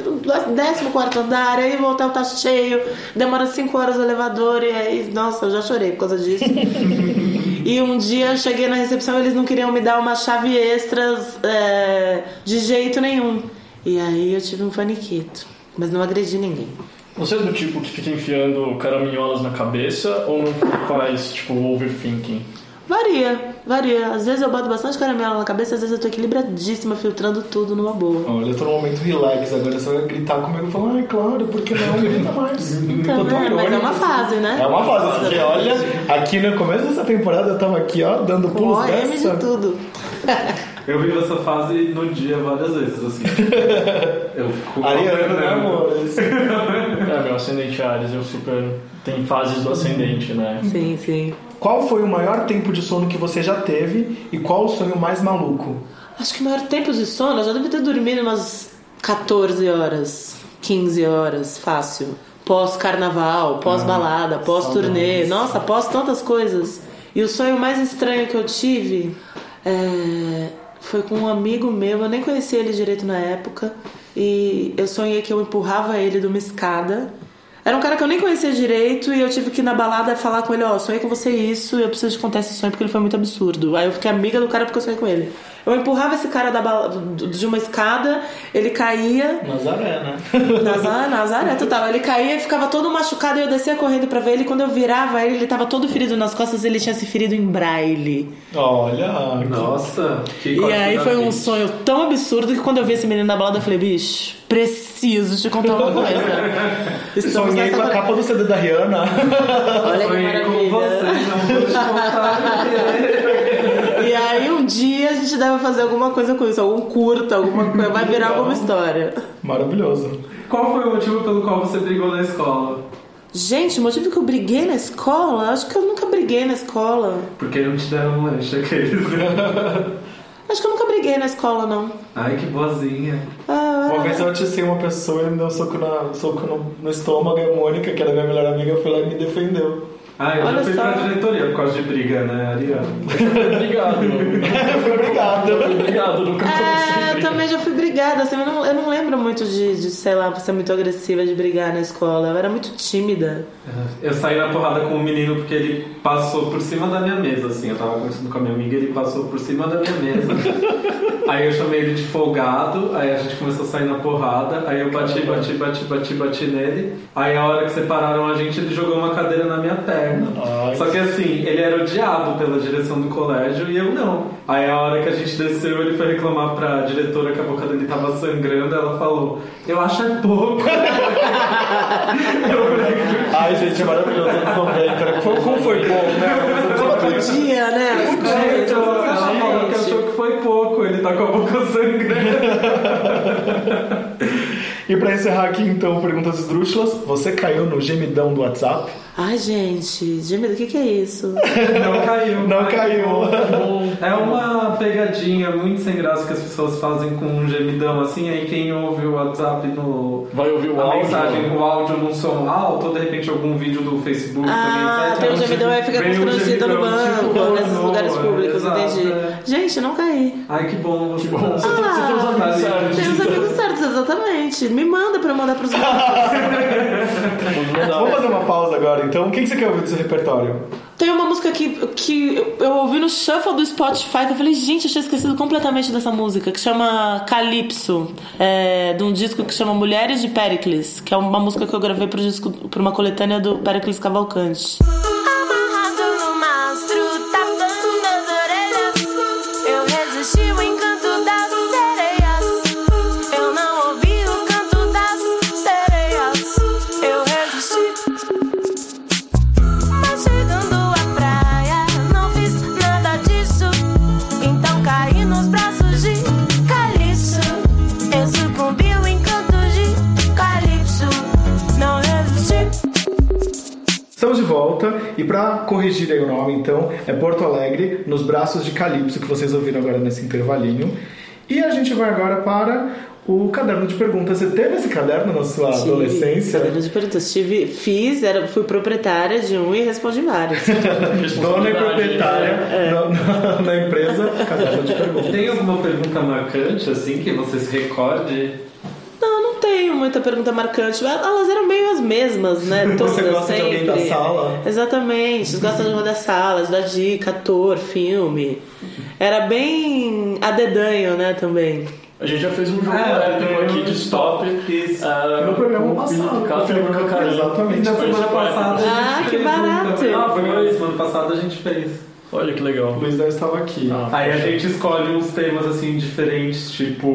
décimo quarto andar, aí o hotel tá cheio, demora 5 horas o elevador, e aí, nossa, eu já chorei por causa disso. E um dia eu cheguei na recepção eles não queriam me dar uma chave extras é, de jeito nenhum. E aí eu tive um faniquito. Mas não agredi ninguém. Você é do tipo que fica enfiando caraminholas na cabeça ou não faz, tipo, overthinking? Varia, varia. Às vezes eu boto bastante caramelo na cabeça, às vezes eu tô equilibradíssima, filtrando tudo numa boa. Olha, eu tô num momento relax agora. Você vai gritar comigo e falar, ai, claro, porque não grita mais. Eu tô vendo? Mas é uma fase, né? É uma fase, porque olha, aqui no começo dessa temporada eu tava aqui, ó, dando Com pulos OM dessa. de tudo. Eu vivo essa fase no dia várias vezes, assim. Eu fico. Ariana, né, amor? É, meu ascendente Ares, eu super. Tem fases do ascendente, né? Sim, sim. Qual foi o maior tempo de sono que você já teve e qual o sonho mais maluco? Acho que o maior tempo de sono, eu já devo ter dormido umas 14 horas, 15 horas, fácil. Pós-carnaval, pós-balada, pós-turnê. Nossa, pós tantas coisas. E o sonho mais estranho que eu tive é, foi com um amigo meu, eu nem conhecia ele direito na época. E eu sonhei que eu empurrava ele de uma escada. Era um cara que eu nem conhecia direito e eu tive que ir na balada falar com ele, ó, sonhei com você isso eu preciso te contar esse sonho porque ele foi muito absurdo. Aí eu fiquei amiga do cara porque eu sonhei com ele. Eu empurrava esse cara da bala- de uma escada, ele caía, Nazaré, né? Nazaré, Nazaré total. Ele caía e ficava todo machucado e eu descia correndo pra ver ele. Quando eu virava ele, ele tava todo ferido nas costas ele tinha se ferido em braille. Olha, Nossa, que E aí foi um sonho tão absurdo que quando eu vi esse menino na balada eu falei, bicho, preciso te contar uma coisa. Estamos sonhei com a capa do CD da Rihanna. Olha que Sonhei com maravilha. você, não vou te contar. E aí um dia a gente deve fazer alguma coisa com isso, algum curta, alguma coisa, vai virar alguma história. Maravilhoso. Qual foi o motivo pelo qual você brigou na escola? Gente, o motivo que eu briguei na escola, acho que eu nunca briguei na escola. Porque não te deram lanche aqueles. Acho que eu nunca briguei na escola, não. Ai, que boazinha. Ah, Uma vez eu aticei uma pessoa e me deu um soco, na, soco no, no estômago e a Mônica, que era minha melhor amiga, foi lá e me defendeu. Ah, eu Olha já fui só. pra diretoria por causa de briga, né, Ariana? Obrigado. Foi obrigado. Obrigado, nunca É, eu também já fui brigada, assim, eu não, eu não lembro muito de, de, sei lá, ser muito agressiva de brigar na escola. Eu era muito tímida. Eu saí na porrada com um menino porque ele passou por cima da minha mesa, assim. Eu tava conversando com a minha amiga ele passou por cima da minha mesa. aí eu chamei ele de folgado, aí a gente começou a sair na porrada, aí eu bati, bati, bati, bati, bati nele. Aí a hora que separaram a gente, ele jogou uma cadeira na minha perna. Ai. Só que assim, ele era odiado pela direção do colégio e eu não. Aí a hora que a gente desceu, ele foi reclamar pra diretora que a boca dele tava sangrando, ela falou, eu acho é pouco. eu Ai, gente, é maravilhoso. Anos 90. Como como foi bom, né? 90. Podia, né? Coisas, Então, ela falou foi pouco, ele tá com a boca sangrando. E pra encerrar aqui, então, perguntas esdrúxulas. Você caiu no gemidão do WhatsApp? Ai, gente, gemido, o que, que é isso? Não caiu. Não caiu. É uma pegadinha muito sem graça que as pessoas fazem com um gemidão assim, aí quem ouve o WhatsApp no. Vai ouvir o a áudio. mensagem, o áudio num som alto, ou de repente algum vídeo do Facebook Ah, também, tem um gemidão aí fica Vem um constrangido no banco, tipo, nesses lugares públicos, exato, entendi. é. Gente, não caí. Ai, que bom. Que bom, você, tem, você tem os Ah, amigos certos. Tem os amigos certos, exatamente. Me manda pra eu mandar pros outros. Vamos fazer uma pausa agora, então. O que você quer ouvir do seu repertório? Tem uma música que, que eu- ouvi no shuffle do Spotify que eu falei, gente, eu tinha esquecido completamente dessa música, que chama Calypso, é, de um disco que chama Mulheres de Pericles, que é uma música que eu gravei pra uma coletânea do Pericles Cavalcante. Corrigir aí o nome, então, é Porto Alegre, nos braços de Calypso, que vocês ouviram agora nesse intervalinho. E a gente vai agora para o caderno de perguntas. Você teve esse caderno na sua Tive adolescência? caderno de perguntas. Tive, fiz, era, fui proprietária de um e respondi vários. Dona e proprietária na, na- na empresa, caderno de perguntas. Tem alguma pergunta marcante, assim, que você se recorde? Não, não tenho muita pergunta marcante. Elas eram meio as mesmas, né? Todas Você gosta de sempre. alguém da sala? Exatamente. Vocês gostam de uma das salas, da dica, ator, filme. Era bem a dedanho, né, também. A gente já fez um jogo É, épico eu- aqui de stop. Isso. ah, No programa com o Felipe passado, Ca- com o Felipe. Exatamente. Na semana passada Ah, que um barato. Ah, foi semana passada a gente fez. Olha que legal. O Luiz não estava aqui. Ah. Aí a gente escolhe uns temas assim diferentes, tipo.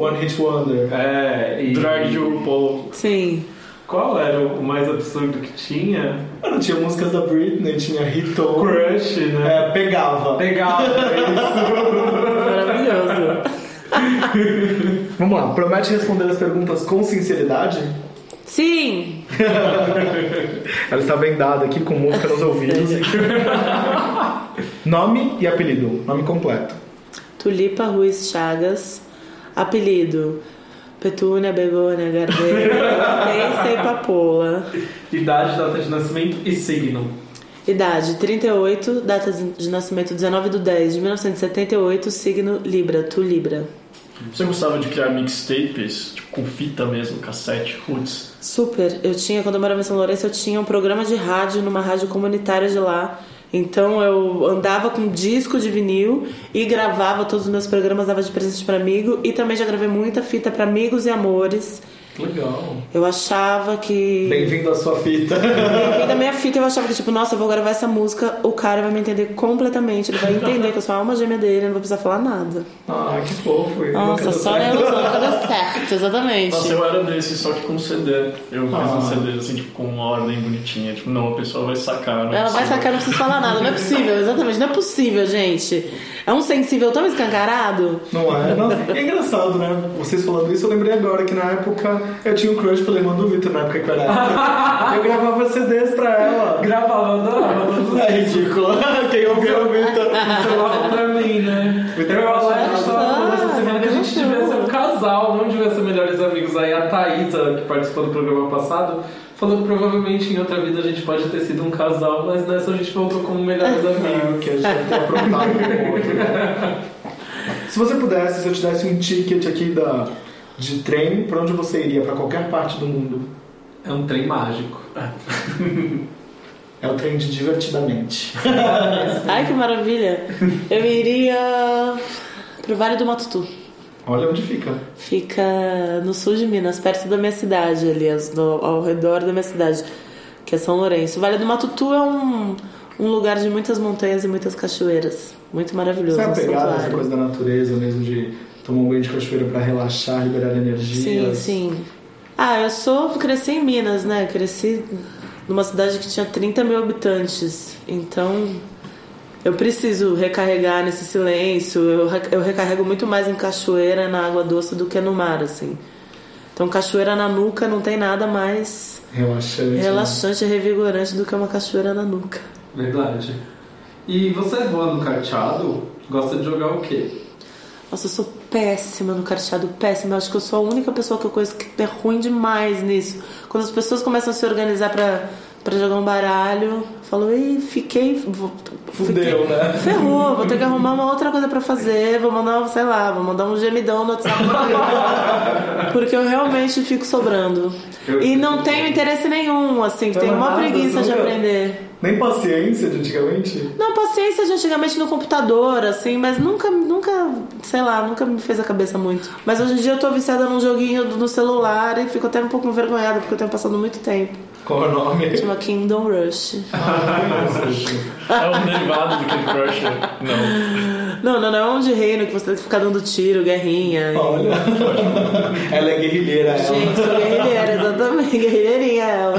One Hit Wonder. É, e. Drag de RuPaul. Sim. Qual era o mais absurdo que tinha? Mano, tinha músicas da Britney, tinha Hito. Crush, né? É, pegava. Legal, Maravilhoso. Vamos lá, promete responder as perguntas com sinceridade? Sim. Ela está vendada aqui com música nos ouvidos. Nome e apelido. Nome completo. Tulipa Ruiz Chagas. Apelido. Petúnia, Begônia, Gardeira, Hortência e Papola. Idade, data de nascimento e signo. Idade 38, data de nascimento 19 de 10 de 1978, signo Libra, tu Libra. Você gostava de criar mixtapes, tipo, com fita mesmo, cassete, roots? Super, eu tinha, quando eu morava em São Lourenço, eu tinha um programa de rádio numa rádio comunitária de lá. Então eu andava com disco de vinil e gravava todos os meus programas, dava de presente para amigo e também já gravei muita fita para amigos e amores. Legal. Eu achava que Bem-vindo à sua fita. Da minha fita eu achava que, tipo, nossa, eu vou gravar essa música, o cara vai me entender completamente. Ele vai entender que eu sou a alma gêmea dele, eu não vou precisar falar nada. Ah, que fofo. E Nossa, só ilusão nunca deu certo, exatamente. Nossa, eu era desse, só que com CD. Eu fiz Ah. um CD assim, tipo, com uma ordem bonitinha. Tipo, não, a pessoa vai sacar. Não é Ela vai sacar, não precisa falar nada. Não é possível, exatamente. Não é possível, gente. É um sensível tão escancarado. Não é? Não, é engraçado, né? Vocês falando isso, eu lembrei agora que na época eu tinha um crush pelo irmão do Vitor, na época que eu era. Eu gravava CDs pra ela. Gravava, adorava os É ridículo. Quem ouviu o Vitor. Falava pra mim, né? Muito Eu acho que a gente tava falando essa semana que a gente devia ser um casal, não devia ser melhores amigos. Aí a Thaísa, que participou do programa passado, falou que provavelmente em outra vida a gente pode ter sido um casal, mas nessa a gente voltou como melhores amigos. que a gente tem aprontado um com o outro. né? Se você pudesse, se eu te desse um ticket aqui da, de trem, pra onde você iria? Pra qualquer parte do mundo. É um trem mágico. É o trem de divertidamente. Ai, que maravilha. Eu iria pro Vale do Matutu. Olha onde fica. Fica no sul de Minas, perto da minha cidade, no- ao redor da minha cidade, que é São Lourenço. O Vale do Matutu é um, um lugar de muitas montanhas e muitas cachoeiras. Muito maravilhoso. Você é apegado essa coisa da natureza mesmo, de tomar um banho de cachoeira pra relaxar, liberar energia. Sim, sim. Ah, eu sou. Cresci em Minas, né? Cresci numa cidade que tinha 30 mil habitantes. Então. Eu preciso recarregar nesse silêncio. Eu, eu recarrego muito mais em cachoeira, na água doce, do que no mar, assim. Então, cachoeira na nuca não tem nada mais Relaxante. né? relaxante e revigorante do que uma cachoeira na nuca. Verdade. E você é boa no carteado? Gosta de jogar o quê? Nossa, eu sou péssima no carteado, péssima. Eu acho que eu sou a única pessoa que eu conheço que é ruim demais nisso. Quando as pessoas começam a se organizar pra, pra jogar um baralho, eu falo, ei, fiquei. vou- Fudeu, fiquei- né? Ferrou, vou ter que arrumar uma outra coisa pra fazer, vou mandar, sei lá, vou mandar um gemidão no WhatsApp. Porque eu realmente fico sobrando. E não tenho interesse nenhum, assim, tenho uma preguiça de aprender. Nem paciência de antigamente? Não, paciência de antigamente no computador, assim, mas nunca, nunca, sei lá, nunca me fez a cabeça muito. Mas hoje em dia eu tô viciada num joguinho no celular e fico até um pouco envergonhada porque eu tenho passado muito tempo. Qual é o nome? Chama Kingdom Rush. É um derivado do Candy Crush? Não. Não, não, não é um de reino que você tem que ficar dando tiro, guerrinha. e- Olha. ela é guerrilheira, ela. Gente, sou guerrilheira, exatamente, guerrilheirinha ela.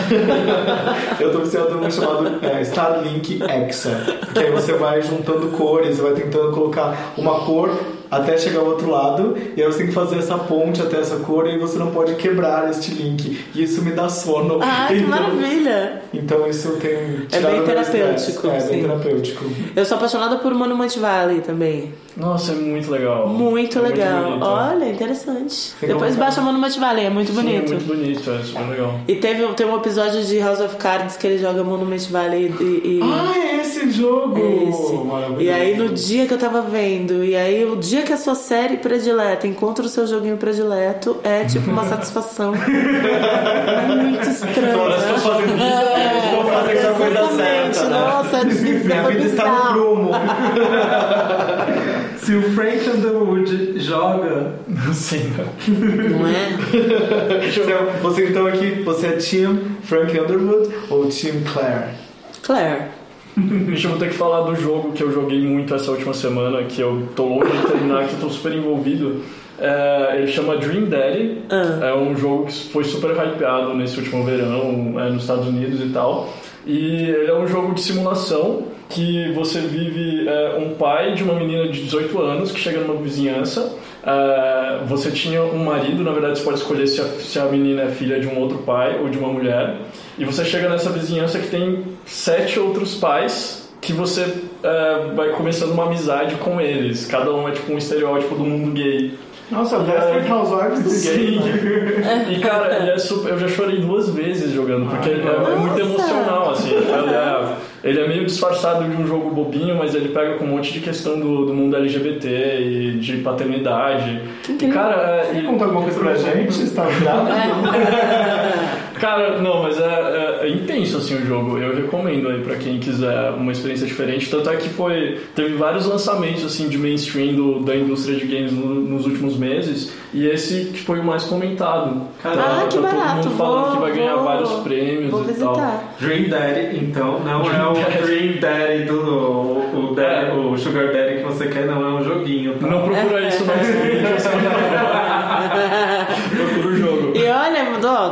Eu tô viciado num chamado é, Starlink Exa. Que aí você vai juntando cores, vai tentando colocar uma cor até chegar ao outro lado, e aí você tem que fazer essa ponte até essa cor e você não pode quebrar este link. E isso me dá sono. Ah, que Então- maravilha! Então isso tem É bem terapêutico, estresse. É, bem terapêutico. Eu sou apaixonada por Monument Valley também. Nossa, é muito legal. Muito É legal. bonito. Olha, interessante. Tem Depois baixa Monument Valley, é muito Sim, bonito. muito bonito, é super legal. E teve, tem um episódio de House of Cards que ele joga Monument Valley e. e- Ah, é esse jogo! Esse. Maravilhoso. E aí no dia que eu tava vendo, e aí o dia que a sua série predileta encontra o seu joguinho predileto, é tipo uma satisfação. Muito estranho. Estou fazendo isso, Fazendo a coisa certa. né? Nossa, é difícil, Minha vida está no prumo. Se o Frank Underwood joga, Sim. Não é? Então, você então aqui, você é Team Frank Underwood ou Team Claire? Claire. Deixa eu ter que falar do jogo que eu joguei muito essa última semana, que eu tô longe de terminar, que eu tô super envolvido. É, ele chama Dream Daddy. Ah. É um jogo que foi super hypeado nesse último verão é, nos Estados Unidos e tal. E ele é um jogo de simulação que você vive é, um pai de uma menina de 18 anos que chega numa vizinhança. É, você tinha um marido, na verdade você pode escolher se a, se a menina é filha de um outro pai ou de uma mulher. E você chega nessa vizinhança que tem sete outros pais que você é, vai começando uma amizade com eles. Cada um é tipo um estereótipo do mundo gay. Nossa, Desperate Housewives do né? E cara, ele é super, eu já chorei duas vezes jogando, porque ele é, é muito emocional, assim. Ele é, ele é meio disfarçado de um jogo bobinho, mas ele pega com um monte de questão do, do mundo LGBT e de paternidade. E, cara, é, Quer e- contar alguma coisa pra gente? Você tá grávida? Cara, não, mas é, é- é intenso assim o jogo. Eu recomendo aí pra quem quiser uma experiência diferente. Tanto é que foi teve vários lançamentos assim de mainstream do- da indústria de games no- nos últimos meses e esse que foi o mais comentado. Caramba, Ah, que tá todo barato. mundo falando vou, que vai ganhar vou- vários prêmios Vou e visitar. tal. Dream Daddy, então, não é o Dream Daddy do o, o Daddy- o Sugar Daddy que você quer, não é um joguinho, tá? Não procura isso mídias.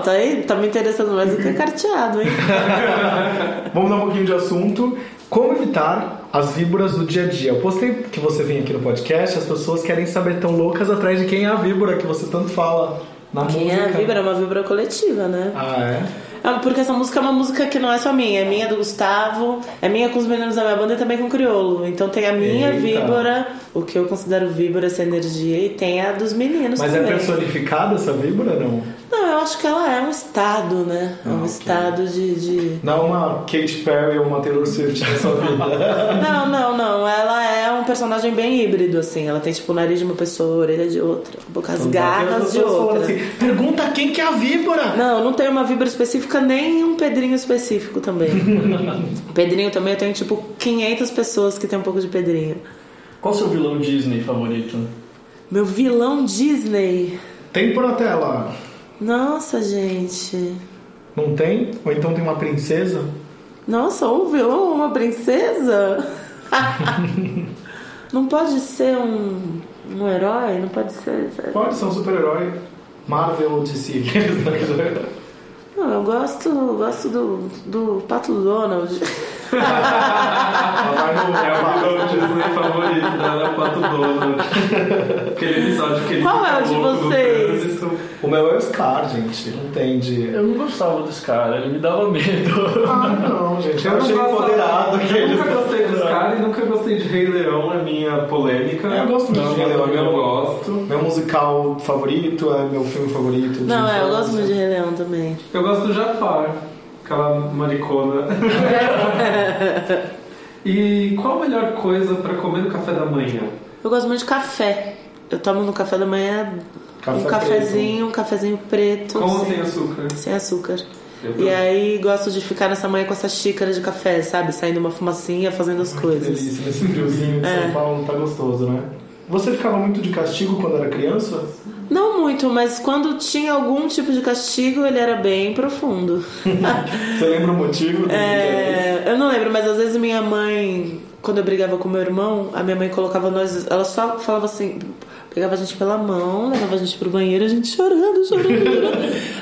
tá aí, tá me interessando mais do que carteado, hein? Vamos dar um pouquinho de assunto. Como evitar as víboras do dia a dia? Eu postei que você vem aqui no podcast, as pessoas querem saber tão loucas atrás de quem é a víbora que você tanto fala na Quem música. é a vibra? É uma vibra coletiva, né? Ah, é? É, Porque essa música é uma música que não é só minha, é minha do Gustavo, é minha com os meninos da minha banda e também com o Criolo. Então tem a minha Eita. víbora, o que eu considero víbora, essa energia, e tem a dos meninos Mas é também. personificada essa víbora, não? Não, eu acho que ela é um estado, né? É um Ah, estado de. de- Não uma Katy Perry ou uma Taylor Swift na sua vida. Não, não, não. Ela é um personagem bem híbrido, assim. Ela tem tipo o nariz de uma pessoa, a orelha de outra, boca, as As garras de outra. assim, Pergunta quem que é a víbora! Não, não tenho uma vibra específica, nem um Pedrinho específico também. Pedrinho também, eu tenho tipo 500 pessoas que tem um pouco de Pedrinho. Qual o seu vilão Disney favorito? Meu vilão Disney. Tempo na tela. Nossa, gente. Não tem? Ou então tem uma princesa? Nossa, um vilão ou uma princesa? não pode ser um, um herói? Não pode ser. Pode ser um super-herói. Marvel ou DC. Não, eu gosto, gosto do, do Pato Donald. É o vilão Disney favorito dela, é o Pato Donald. Aquele episódio que ele Qual é o de louco no vocês? trânsito. O meu é o Scar, gente. Não tem de. Eu não gostava desse cara, ele me dava medo. Ah, não, gente. Eu não achei gosto- empoderado Eu aquele. nunca gostei dos caras e nunca gostei de Rei Leão, é minha polêmica. Eu gosto muito de Rei Leão, Eu meu- gosto. Meu musical favorito é meu filme favorito. de Não, é, eu gosto muito de Rei Leão também. Eu gosto do Jafar, aquela maricona. e qual a melhor coisa pra comer no café da manhã? Eu gosto muito de café. Eu tomo no café da manhã Café um cafezinho, um cafezinho preto. Com ou sem, sem açúcar? sem açúcar. E aí gosto de ficar nessa manhã com essa xícara de café, sabe? Saindo uma fumacinha, fazendo as Que coisas. delícia, nesse friozinho de É. São Paulo tá gostoso, né? Você ficava muito de castigo quando era criança? Não muito, mas quando tinha algum tipo de castigo, ele era bem profundo. Você lembra o motivo? É, eu não lembro, mas às vezes minha mãe, quando eu brigava com meu irmão, a minha mãe colocava nós. Ela só falava assim. Pegava a gente pela mão, levava a gente pro banheiro, a gente chorando, chorando,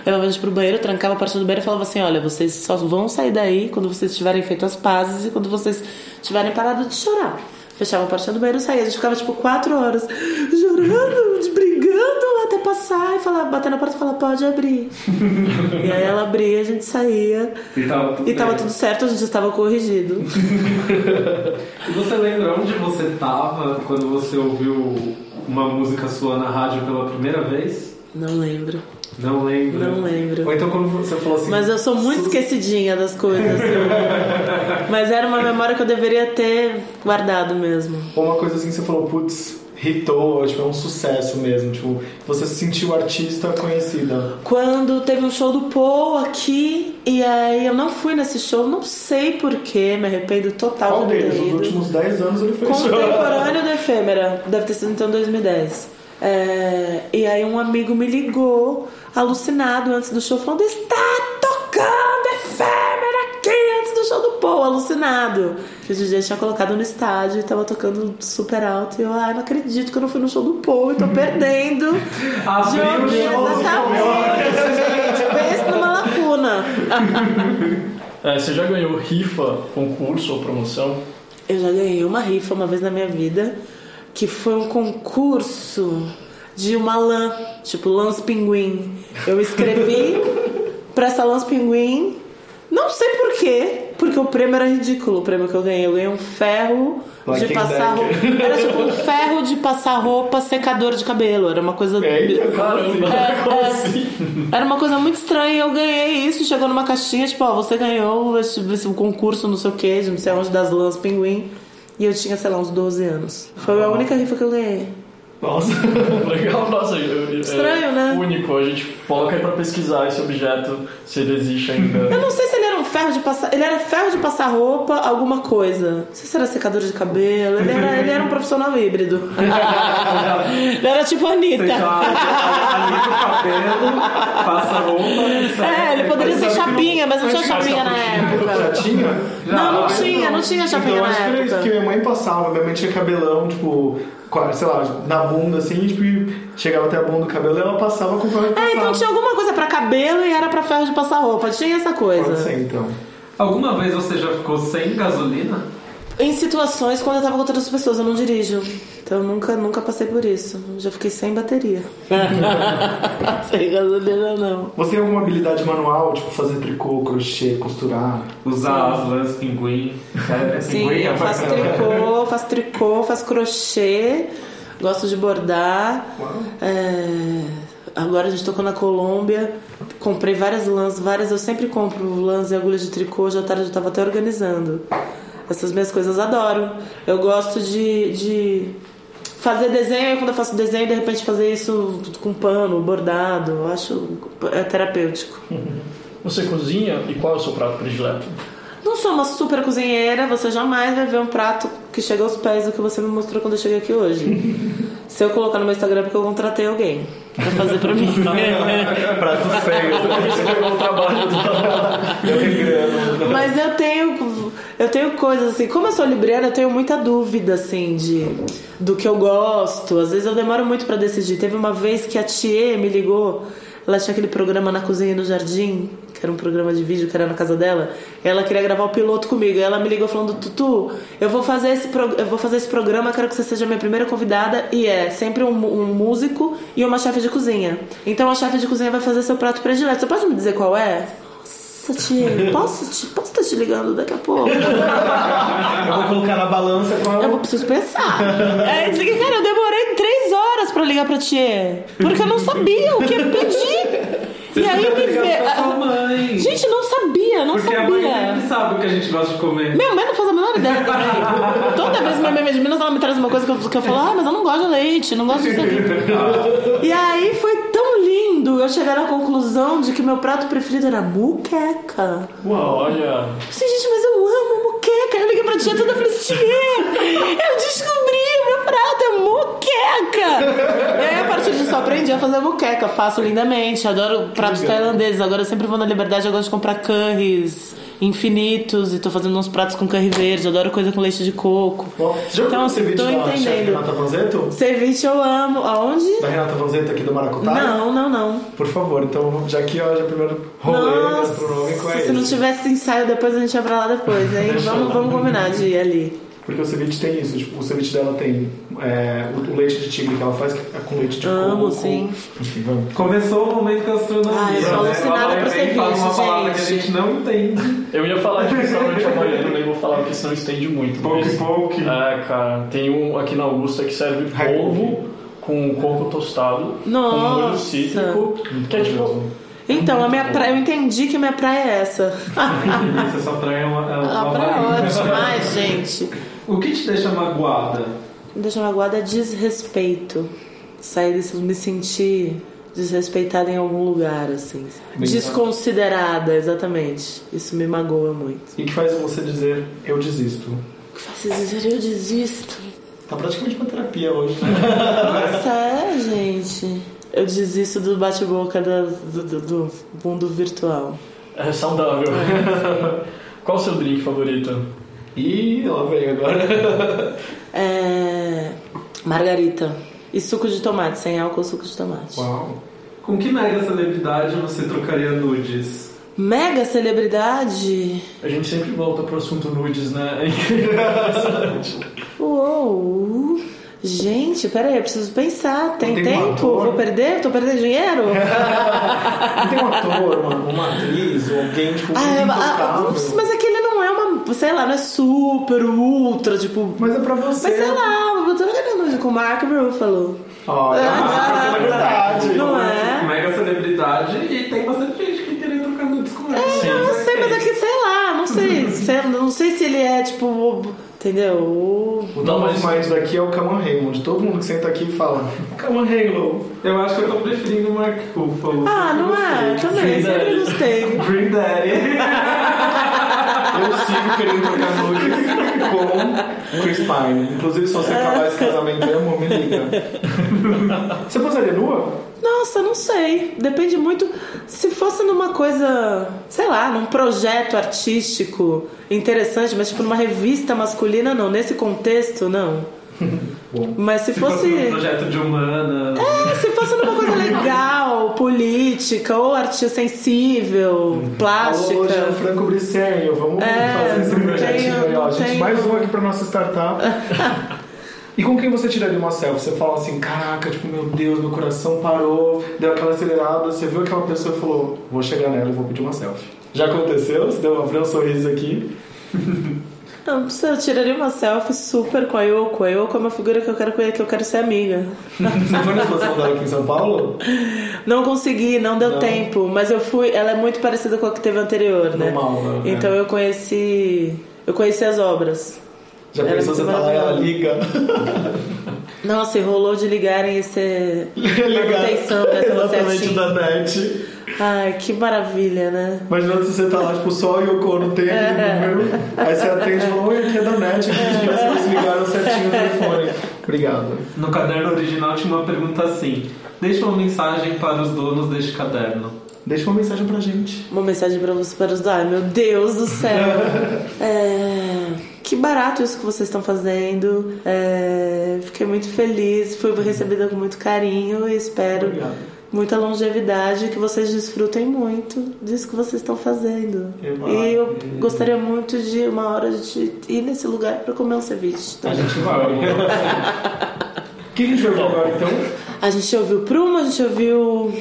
levava a gente pro banheiro, trancava a porta do banheiro e falava assim: Olha, vocês só vão sair daí quando vocês tiverem feito as pazes e quando vocês tiverem parado de chorar. Fechava a porta do banheiro e saía. A gente ficava tipo quatro horas chorando, brigando até passar e falar, bater na porta e falar, pode abrir. e aí ela abria, a gente saía. E tava tudo E tava tudo certo, a gente estava corrigido. E você lembra onde você tava quando você ouviu uma música sua na rádio pela primeira vez? Não lembro. Não lembro. Não lembro. Ou então quando você falou assim. Mas eu sou muito "Su- esquecidinha das coisas. Mas era uma memória que eu deveria ter guardado mesmo. Ou uma coisa assim que você falou, putz, hitou, tipo, é um sucesso mesmo. Tipo, você se sentiu artista conhecida. Quando teve um show do Paul aqui, e aí eu não fui nesse show, não sei porquê, me arrependo total Qual de deles? Nos últimos 10 anos ele show. Contemporâneo do Efêmera, deve ter sido então 2010. É, e aí um amigo me ligou, alucinado, antes do show, falando: Está tocando Efêmera aqui antes do show do Paul, alucinado. Que o DJ tinha colocado no estádio e tava tocando super alto. E eu, ai, não acredito que eu não fui no show do Paul e tô perdendo. Abriu o ouvir show, exatamente, gente. Pensa numa lacuna. É, você já ganhou rifa, concurso ou promoção? Eu já ganhei uma rifa uma vez na minha vida, que foi um concurso de uma lã, tipo lãs pinguim. Eu escrevi pra essa lãs pinguim, não sei porquê, porque o prêmio era ridículo, o prêmio que eu ganhei. Eu ganhei um ferro Like de passar roupa. Era tipo um ferro de passar roupa secador de cabelo. Era uma coisa. Eita, Caramba, É, como é. assim? Era uma coisa muito estranha eu ganhei isso. Chegou numa caixinha, tipo, ó, você ganhou esse, esse concurso, não sei o que, não sei onde, das lãs pinguim. E eu tinha, sei lá, uns 12 anos. Foi a única rifa que eu ganhei. Nossa. Legal, nossa. eu- Estranho, é né? Único, a gente coloca aí pra pesquisar esse objeto, se ele existe ainda. Eu não sei se ele era ferro de passar. Ele era ferro de passar roupa, alguma coisa. Não sei se era secador de cabelo. Ele era, ele era um profissional híbrido. ele era tipo a Anitta. Já o cabelo, passa a roupa. e sai. É, ele poderia ser chapinha, mas não tinha chapinha na Já época. tinha? Não, não tinha, não tinha Então, chapinha eu na acho que era isso época. que minha mãe passava. Minha mãe tinha cabelão, tipo, sei lá, na bunda assim, tipo, chegava até a bunda do cabelo e ela passava com o ferro de É, então passar. tinha alguma coisa pra cabelo e era pra ferro de passar roupa. Tinha essa coisa. Pode ser, então. Alguma vez você já ficou sem gasolina? Em situações quando eu tava com outras pessoas, eu não dirijo. Então eu nunca, nunca passei por isso. Já fiquei sem bateria. sem gasolina, não. Você tem alguma habilidade manual, tipo fazer tricô, crochê, costurar? Usar as lãs pinguim. É, Sim, pinguim, eu é faço bacana. tricô, faço tricô, faço crochê, gosto de bordar. É, Agora a gente tocou na Colômbia, comprei várias lãs, várias, eu sempre compro lãs e agulhas de tricô, à tarde eu tava até organizando. Essas minhas coisas eu adoro. Eu gosto de, de fazer desenho, e quando eu faço desenho, de repente fazer isso com pano, bordado, eu acho é terapêutico. Você cozinha e qual é o seu prato predileto? Não sou uma super cozinheira, você jamais vai ver um prato que chega aos pés do que você me mostrou quando eu cheguei aqui hoje. Se eu colocar no meu Instagram é porque eu contratei alguém pra fazer pra mim. Prato feio. Você pegou o trabalho do... Eu regrando. Mas eu tenho, eu tenho coisas assim, como eu sou libriana, eu tenho muita dúvida assim de do que eu gosto. Às vezes eu demoro muito pra decidir. Teve uma vez que a Tia me ligou, ela tinha aquele programa na cozinha e no jardim, que era um programa de vídeo que era na casa dela. E ela queria gravar o piloto comigo. Ela me ligou falando: "Tutu, eu vou fazer esse pro- eu vou fazer esse programa, quero que você seja a minha primeira convidada e é sempre um, um músico e uma chefe de cozinha. Então a chefe de cozinha vai fazer seu prato predileto. Você pode me dizer qual é?" Nossa, tia, posso, te, posso estar te ligando daqui a pouco? Eu vou colocar na balança com Eu a... vou preciso pensar. É, cara, eu demorei três horas pra ligar pra tia. Porque eu não sabia o que pedir. Você E aí me vê. mãe. Gente, não sabia, não Porque a mãe sabia. sempre sabe o que a gente gosta de comer. Minha mãe não faz a menor ideia também. Toda vez que minha mãe vem de Minas, ela me traz uma coisa que eu, que eu falo, ah, mas eu não gosto de leite, não gosto disso aqui. E aí foi tão lindo eu chegar à conclusão de que meu prato preferido era muqueca. Olha, Assim, gente, mas eu amo muqueca. Eu liguei pra tia toda e falei, tia, eu descobri, é muqueca. E aí, a partir disso, eu aprendi a fazer muqueca. Faço lindamente, adoro pratos tailandeses. Agora eu sempre vou na Liberdade, eu gosto de comprar curries infinitos e tô fazendo uns pratos com curry verde. Adoro coisa com leite de coco. Bom, Você já viu Então, assim, tô entendendo. Renata Vanzetto? Ceviche eu amo. Aonde? Da Renata Vanzetto aqui do Maracutaia? Não, não, não. Por favor, então já aqui, ó, já primeiro rolê gastronômico é se não esse. tivesse ensaio depois, a gente ia pra lá depois, hein? Vamos, vamos combinar de ir ali. Porque o ceviche tem isso, tipo, o ceviche dela tem é, o, o leite de tigre que ela faz que é com leite de Amo, coco. sim. Enfim, vamos. Começou o momento gastronomia. Ai, eu sou né? alucinada Ela por vem e fala uma ceviche, palavra que a gente. não entende. Eu ia falar de restaurante havaiano, nem vou falar porque senão estende muito. Poke poke. É, cara, tem um aqui na Augusta que serve polvo com coco tostado, com Nossa. molho cítrico, que é tipo... Então, a minha praia, eu entendi que minha praia é essa. Essa praia é uma, é uma A praia é ótima. Ai, gente. O que te deixa magoada? Me deixa magoada é desrespeito. Sair disso, me sentir desrespeitada em algum lugar, assim. Desconsiderada, exatamente. Isso me magoa muito. E que faz você dizer eu desisto? O que faz dizer eu desisto? Tá praticamente uma terapia hoje. Nossa, é, gente. Eu desisto do bate-boca do, do- do mundo virtual. É saudável. Qual o seu drink favorito? Ih, lá vem agora. É. Margarita. E suco de tomate, sem álcool, suco de tomate. Uau. Com que mega celebridade você trocaria nudes? Mega celebridade? A gente sempre volta pro assunto nudes, né? Uou! Gente, peraí, eu preciso pensar. Tem, Tem um tempo? ator? Vou perder? Tô perdendo dinheiro? Não tem um ator, uma, uma atriz, ou alguém, tipo, Ah, muito é, ah, mas não é sei lá, não é super, ultra, tipo. Mas é pra você. Mas sei lá, eu tô querendo com o Mark Ruffalo. Olha, Ah, é verdade. Não é? Mega celebridade e tem bastante gente que queria trocar nudes com ela. É, eu não sei, mas é que sei lá, não sei. sei- não sei se ele é tipo. Entendeu? O- O mas- mind daqui é o Cameron Raymond. Todo mundo que senta aqui fala Cameron Halo. Eu acho que eu tô preferindo o Mark Ruffalo. Ah, não é? Eu também, sempre gostei. Green Daddy. Eu sigo querendo trocar nudes com Chris Pine. Inclusive, se você acabar esse casamento amor, me liga. Você posaria nua? Nossa, não sei. Depende muito. Se fosse numa coisa, sei lá, num projeto artístico interessante, mas tipo numa revista masculina, não. Nesse contexto, não. Bom. Mas se Se fosse um projeto de humana. É, se fosse numa coisa legal, política, ou arte sensível, Alô, plástica. Gianfranco Briceño, vamos É, fazer esse projetinho aí, ó. Gente, tenho- mais um aqui pra nossa startup. E com quem você tiraria uma selfie? Você fala assim, caraca, tipo, meu Deus, meu coração parou, deu aquela acelerada, você viu aquela pessoa e falou, vou chegar nela e vou pedir uma selfie. Já aconteceu? Você deu abriu um sorriso aqui. Não, eu tiraria uma selfie super com a Yoko. A Yoko é uma figura que eu quero conhecer, que eu quero ser amiga. Você foi na exposição dela aqui em São Paulo? Não consegui, não deu Não. tempo, mas eu fui. Ela é muito parecida com a que teve anterior, né? Normal, né? Então eu conheci. Eu conheci as obras. Já Ela é pensou você tá lá ela liga? Nossa, e rolou de ligarem e ser manutenção dessa Exatamente da net. Ai, que maravilha, né? Imagina se você tá lá, tipo, só o Yoko não tem aquele É. número. Aí você atende e fala, oi, aqui é da net, aqui de vocês ligaram certinho o telefone. Obrigado. No caderno original tinha uma pergunta assim: Deixa uma mensagem para os donos deste caderno. Deixa uma mensagem pra gente. Uma mensagem pra você para os. Ai, meu Deus do céu. É, Que barato isso que vocês estão fazendo. É, Fiquei muito feliz. Fui recebida com muito carinho e espero Obrigado. Muita longevidade. Que vocês desfrutem muito disso que vocês estão fazendo. E eu gostaria muito de uma hora de ir nesse lugar para comer um ceviche. A gente vai. O que a gente agora então? A gente ouviu Prumo, a gente ouviu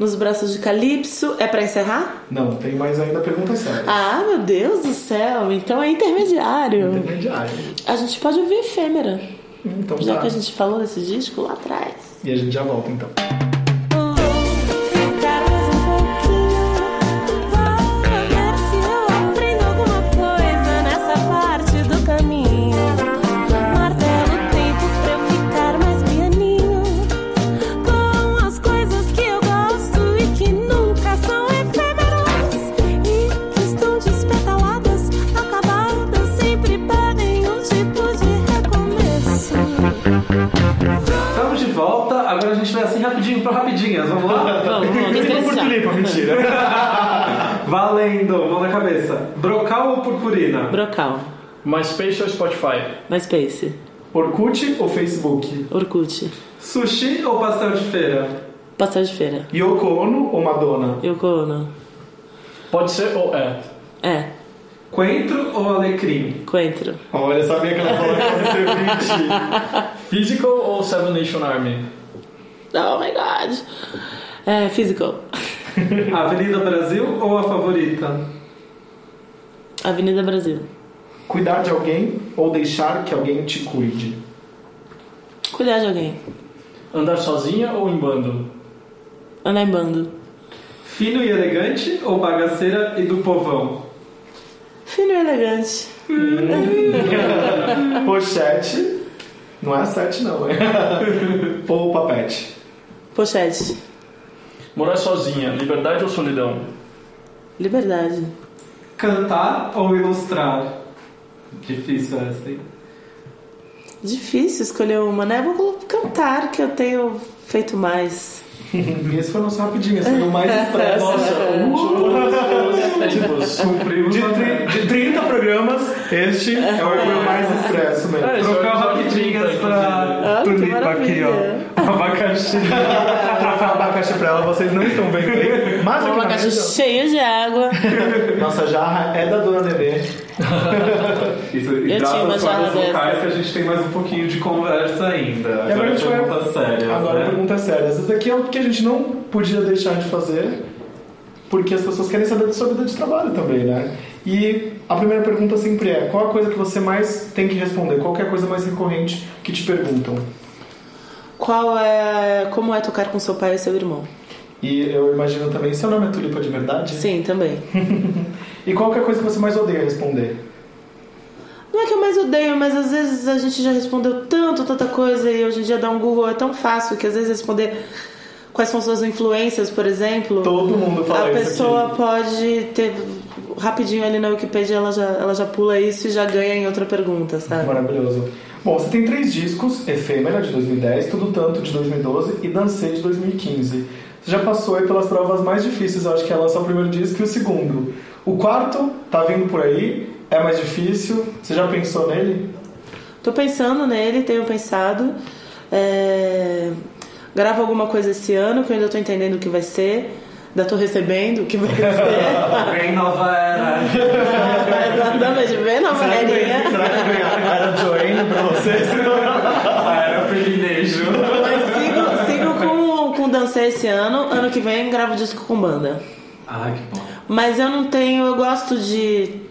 Nos Braços de Calypso. É pra encerrar? Não, tem mais ainda perguntas sérias. Ah, meu Deus do céu. Então é intermediário. Intermediário. A gente pode ouvir Efêmera. Então Já tá. que a gente falou desse disco lá atrás. E a gente já volta então. Tulipa, mentira. Valendo, mão na cabeça. Brocal ou purpurina? Brocal. MySpace ou Spotify? MySpace. Orkut ou Facebook? Orkut. Sushi ou pastel de feira? Pastel de feira. Yoko Ono ou Madonna? Yoko Ono. Pode ser ou é? É. Coentro ou alecrim? Coentro. Olha, eu sabia que ela falou que ia ser 20. Physical ou Seven Nation Army? Oh my god. É, physical. Avenida Brasil ou a favorita? Avenida Brasil. Cuidar de alguém ou deixar que alguém te cuide? Cuidar de alguém. Andar sozinha ou em bando? Andar em bando. Fino e elegante ou bagaceira e do povão? Fino e elegante. Pochete. Não é a 7 não, é? ou papete? Pochete. Morar sozinha, liberdade ou solidão? Liberdade. Cantar ou ilustrar? Difícil essa, hein? Difícil escolher uma, né? Vou cantar, que eu tenho feito mais. E esse foi o nosso rapidinho, esse foi o mais expresso. Tipos. Cumpriu De, tri- de 30 programas, este é o foi o mais expresso mesmo. É, é Trocar episódio rapidinhas 30, pra Ah, que Tulipa aqui, maravilha. ó. Abacaxi. Trocar abacaxi pra ela, vocês não estão vendo aí. Mas caixa mesa, cheia de água. nossa jarra é da dona Nenê. Isso, e Eu dá tinha uma as jarra cordas dessa. vocais que a gente tem mais um pouquinho de conversa ainda. E agora a gente vai. pergunta séria. Agora a né? pergunta é séria. Essa daqui é o que a gente não podia deixar de fazer, porque as pessoas querem saber da sua vida de trabalho também, né? E a primeira pergunta sempre é: qual a coisa que você mais tem que responder? Qual que é a coisa mais recorrente que te perguntam? Qual é. Como é tocar com seu pai e seu irmão? E eu imagino também: seu nome é Tulipa de verdade? Sim, também. E qual que é a coisa que você mais odeia responder? Não é que eu mais odeio, mas às vezes a gente já respondeu tanto, tanta coisa, e hoje em dia dar um Google é tão fácil que às vezes responder quais são suas influências, por exemplo. Todo mundo fala a pessoa aqui. pode ter rapidinho ali na Wikipedia, ela já, ela já pula isso e já ganha em outra pergunta, sabe? Maravilhoso. Bom, você tem três discos: Efêmera de 2010, Tudo Tanto de 2012 e Dancei de 2015. Você já passou aí pelas provas mais difíceis, eu acho que é lançar o primeiro disco e o segundo. O quarto tá vindo por aí, é mais difícil. Você já pensou nele? Tô pensando nele, tenho pensado. É... Gravo alguma coisa esse ano que eu ainda tô entendendo o que vai ser. Ainda tô recebendo o que vai ser. Vem nova era. Exatamente, bem nova Será que vem, erinha. será que vem a era Joanne pra vocês? A era feminejo. Mas sigo, sigo com, com Dancei esse ano. Ano que vem gravo disco com banda. Ah, que bom. Mas eu não tenho. Eu gosto de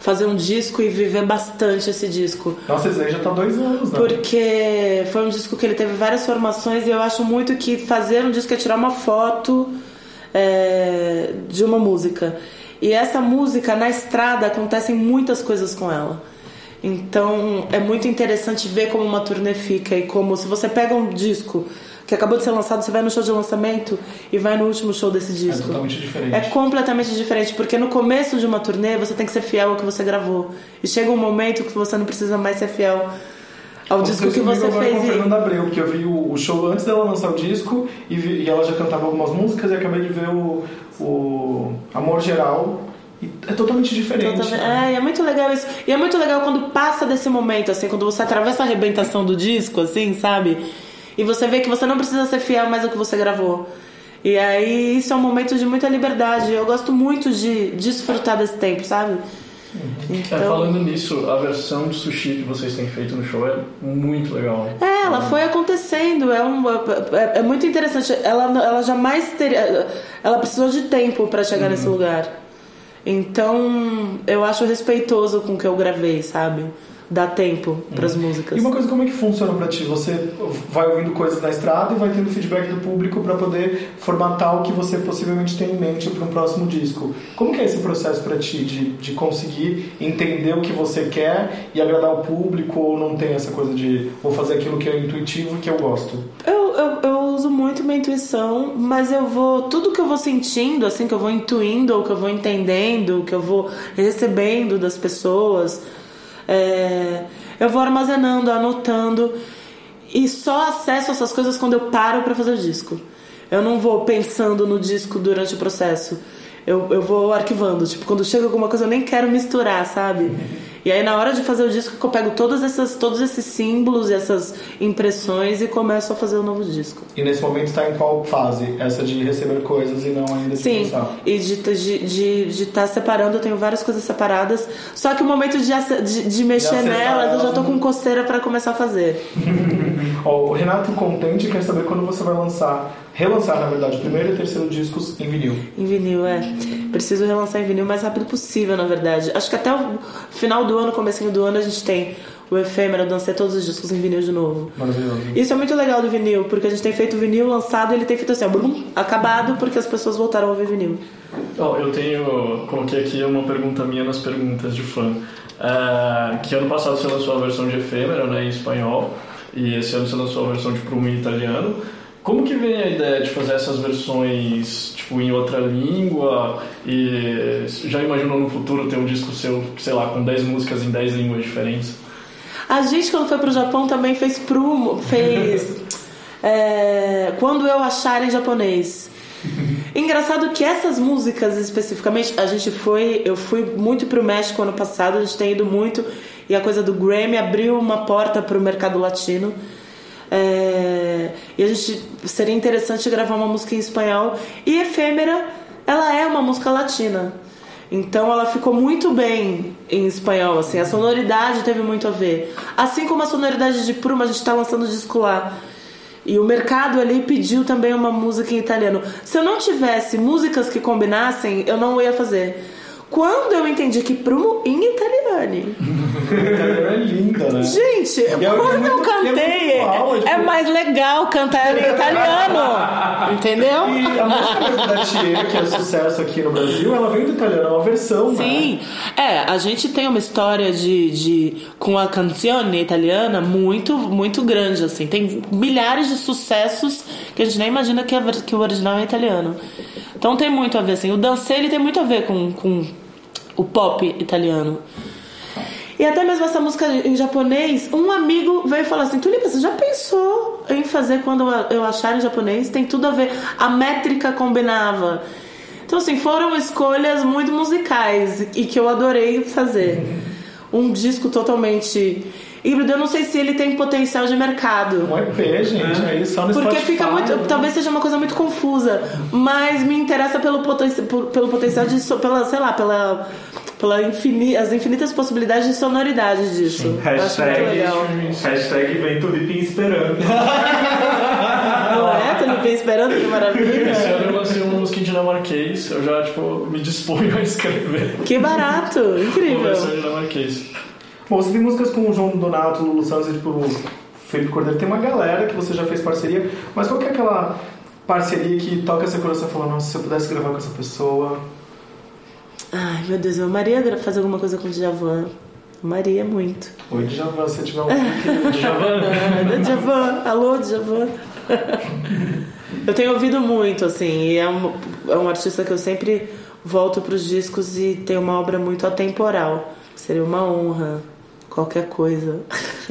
fazer um disco e viver bastante esse disco. Nossa, esse aí já tá dois anos, né? Porque foi um disco que ele teve várias formações e eu acho muito que fazer um disco é tirar uma foto é, de uma música. E essa música, na estrada, acontecem muitas coisas com ela. Então é muito interessante ver como uma turnê fica e como se você pega um disco que acabou de ser lançado, você vai no show de lançamento e vai no último show desse É disco. totalmente diferente. É completamente diferente, porque no começo de uma turnê você tem que ser fiel ao que você gravou. E chega um momento que você não precisa mais ser fiel ao disco que você agora fez. com Fernanda Abreu, porque eu vi o, show antes dela lançar o disco e, vi- e ela já cantava algumas músicas e acabei de ver o, o Amor Geral e é totalmente diferente. Totalmente- É, e é muito legal isso. E é muito legal quando passa desse momento, assim, quando você atravessa a arrebentação do disco, assim, sabe? E você vê que você não precisa ser fiel mais ao que você gravou. E aí isso é um momento de muita liberdade. Eu gosto muito de desfrutar desse tempo, sabe? É, Então, falando nisso, a versão de sushi que vocês têm feito no show é muito legal. É, ela foi acontecendo, é, um, é, é muito interessante. Ela, ela jamais teria. Ela precisou de tempo para chegar nesse lugar. Então, eu acho respeitoso com o que eu gravei, sabe? Dá tempo pras músicas. E uma coisa, como é que funciona pra ti? Você vai ouvindo coisas na estrada e vai tendo feedback do público pra poder formatar o que você possivelmente tem em mente para um próximo disco. Como que é esse processo pra ti de, de conseguir entender o que você quer e agradar o público ou não tem essa coisa de vou fazer aquilo que é intuitivo e que eu gosto? Eu, eu, eu uso muito minha intuição, mas eu vou. Tudo que eu vou sentindo, assim, que eu vou intuindo, ou que eu vou entendendo, que eu vou recebendo das pessoas, é, eu vou armazenando, anotando. E só acesso essas coisas quando eu paro pra fazer o disco. Eu não vou pensando no disco durante o processo. Eu, eu vou arquivando. Tipo, quando chega alguma coisa eu nem quero misturar, sabe? E aí na hora de fazer o disco eu pego todas essas, todos esses símbolos e essas impressões e começo a fazer o novo disco. E nesse momento está em qual fase? Essa de receber coisas e não ainda de Sim, pensar. e de estar de, de, de tá separando, eu tenho várias coisas separadas. Só que o momento de, de, de mexer nelas, eu já tô com coceira pra começar a fazer. Ó, o Renato Contente quer saber quando você vai lançar, relançar na verdade, o primeiro e o terceiro discos em vinil. Em vinil, é. Preciso relançar em vinil o mais rápido possível, na verdade. Acho que até o final do ano, comecinho do ano, a gente tem o efêmero, eu dancei todos os discos em vinil de novo. Maravilhoso. Isso é muito legal do vinil, porque a gente tem feito o vinil lançado e ele tem feito assim, ó, brum, acabado, porque as pessoas voltaram a ouvir vinil. Ó, eu tenho. Coloquei aqui uma pergunta minha nas perguntas de fã. É, que ano passado você lançou a versão de efêmera, né, em espanhol, e esse ano você lançou a versão de Prumo em italiano. Como que vem a ideia de fazer essas versões tipo em outra língua? E já imaginou no futuro ter um disco seu, sei lá, com 10 músicas em 10 línguas diferentes? A gente, quando foi pro Japão, também fez prumo, fez. é, quando eu achar em japonês. Engraçado que essas músicas especificamente, a gente foi, eu fui muito pro México ano passado, a gente tem ido muito e a coisa do Grammy abriu uma porta pro mercado latino. É, e a gente seria interessante gravar uma música em espanhol e Efêmera, ela é uma música latina. Então ela ficou muito bem em espanhol, assim, a sonoridade teve muito a ver. Assim como a sonoridade de Pruma, a gente tá lançando disco lá. E o mercado ali pediu também uma música em italiano. Se eu não tivesse músicas que combinassem, eu não ia fazer. Quando eu entendi que Prumo em italiano. É linda, né? Gente, é quando muito- eu cantei, é muito igual, é tipo- é mais legal cantar em italiano. Entendeu? E a música da Thier, que é sucesso aqui no Brasil, ela vem do italiano, é uma versão, né? Sim, é, a gente tem uma história de, de com a canzone italiana muito muito grande assim. Tem milhares de sucessos que a gente nem imagina que, que o original é italiano. Então tem muito a ver assim. O dancê ele tem muito a ver com, com o pop italiano. E até mesmo essa música em japonês, um amigo veio falar assim: Tulipa, você já pensou em fazer quando eu achar em japonês? Tem tudo a ver. A métrica combinava. Então, assim, foram escolhas muito musicais e que eu adorei fazer. Um disco totalmente híbrido. Eu não sei se ele tem potencial de mercado. Um EP, gente, aí só no Porque Spotify, fica muito. né? Talvez seja uma coisa muito confusa. Mas me interessa pelo, poten, pelo potencial de. Pela, sei lá, pela. Pela infini, as infinitas possibilidades de sonoridade disso. Hashtag, hashtag vem Tulipim esperando. Não é? Tu não vem esperando, que maravilha. Dinamarquês, eu já tipo, me disponho a escrever Que barato, uma incrível. versão em dinamarquês. Bom, você tem músicas com o João Donato, Lulu Santos e tipo, o Felipe Cordeiro. Tem uma galera que você já fez parceria, mas qual que é aquela parceria que toca seu coração e fala, nossa, se eu pudesse gravar com essa pessoa... Ai, meu Deus, eu amaria fazer alguma coisa com o Djavan. Amaria muito. Oi, Djavan, se tiver um... Djavan. Ah, Djavan, alô, Djavan. Eu tenho ouvido muito, assim, e é um, é um artista que eu sempre volto pros discos e tem uma obra muito atemporal. Seria uma honra, qualquer coisa.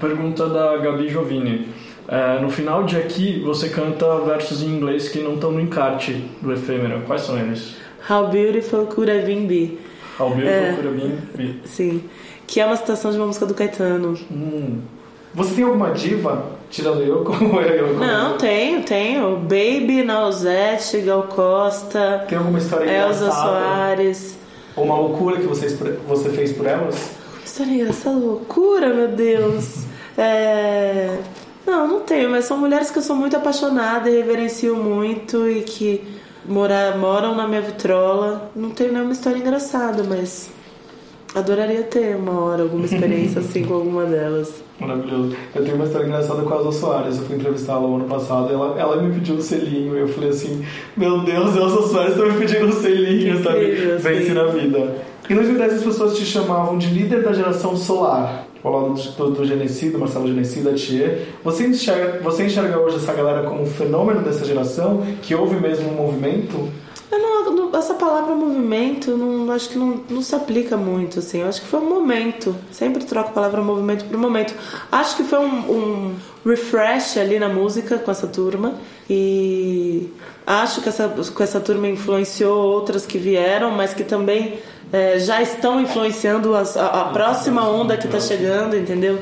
Pergunta da Gabi Giovini. É, no final de aqui, você canta versos em inglês que não estão no encarte do efêmero. Quais são eles? How Beautiful Could I Been Be? Ao vivo, É. procura bem. vi. Sim. Que é uma citação de uma música do Caetano. Hum, Você tem alguma diva, tirando eu, como é eu? como Não, tenho, tenho. Baby, Nausete, Gal Costa, Tem alguma história Elza? Soares. Ou uma loucura que vocês, você fez por elas? História engraçada, loucura, meu Deus. É... Não, não tenho, mas são mulheres que eu sou muito apaixonada e reverencio muito e que mora, moram na minha vitrola. Não tenho nenhuma história engraçada, mas adoraria ter uma hora alguma experiência assim com alguma delas. Maravilhoso. Eu tenho uma história engraçada com a Elza Soares. Eu fui entrevistá-la ano passado ela, ela me pediu um selinho. Eu falei assim: Meu Deus, Elza Soares tá me pedindo um selinho, Que sabe? incrível, Vence sim. na vida. Em 2010 as pessoas te chamavam de líder da geração solar. Ao lado do, do Genesi, do Marcelo Genesi, da Thier. Você enxerga, você enxerga hoje essa galera como um fenômeno dessa geração? Que houve mesmo um movimento? Eu não, não- essa palavra movimento, não, acho que não, não se aplica muito, assim. Eu acho que foi um momento. Sempre troco a palavra movimento por momento. Acho que foi um, um refresh ali na música com essa turma. E acho que essa, que essa turma influenciou outras que vieram, mas que também é, já estão influenciando as- a, a próxima onda que está chegando, entendeu?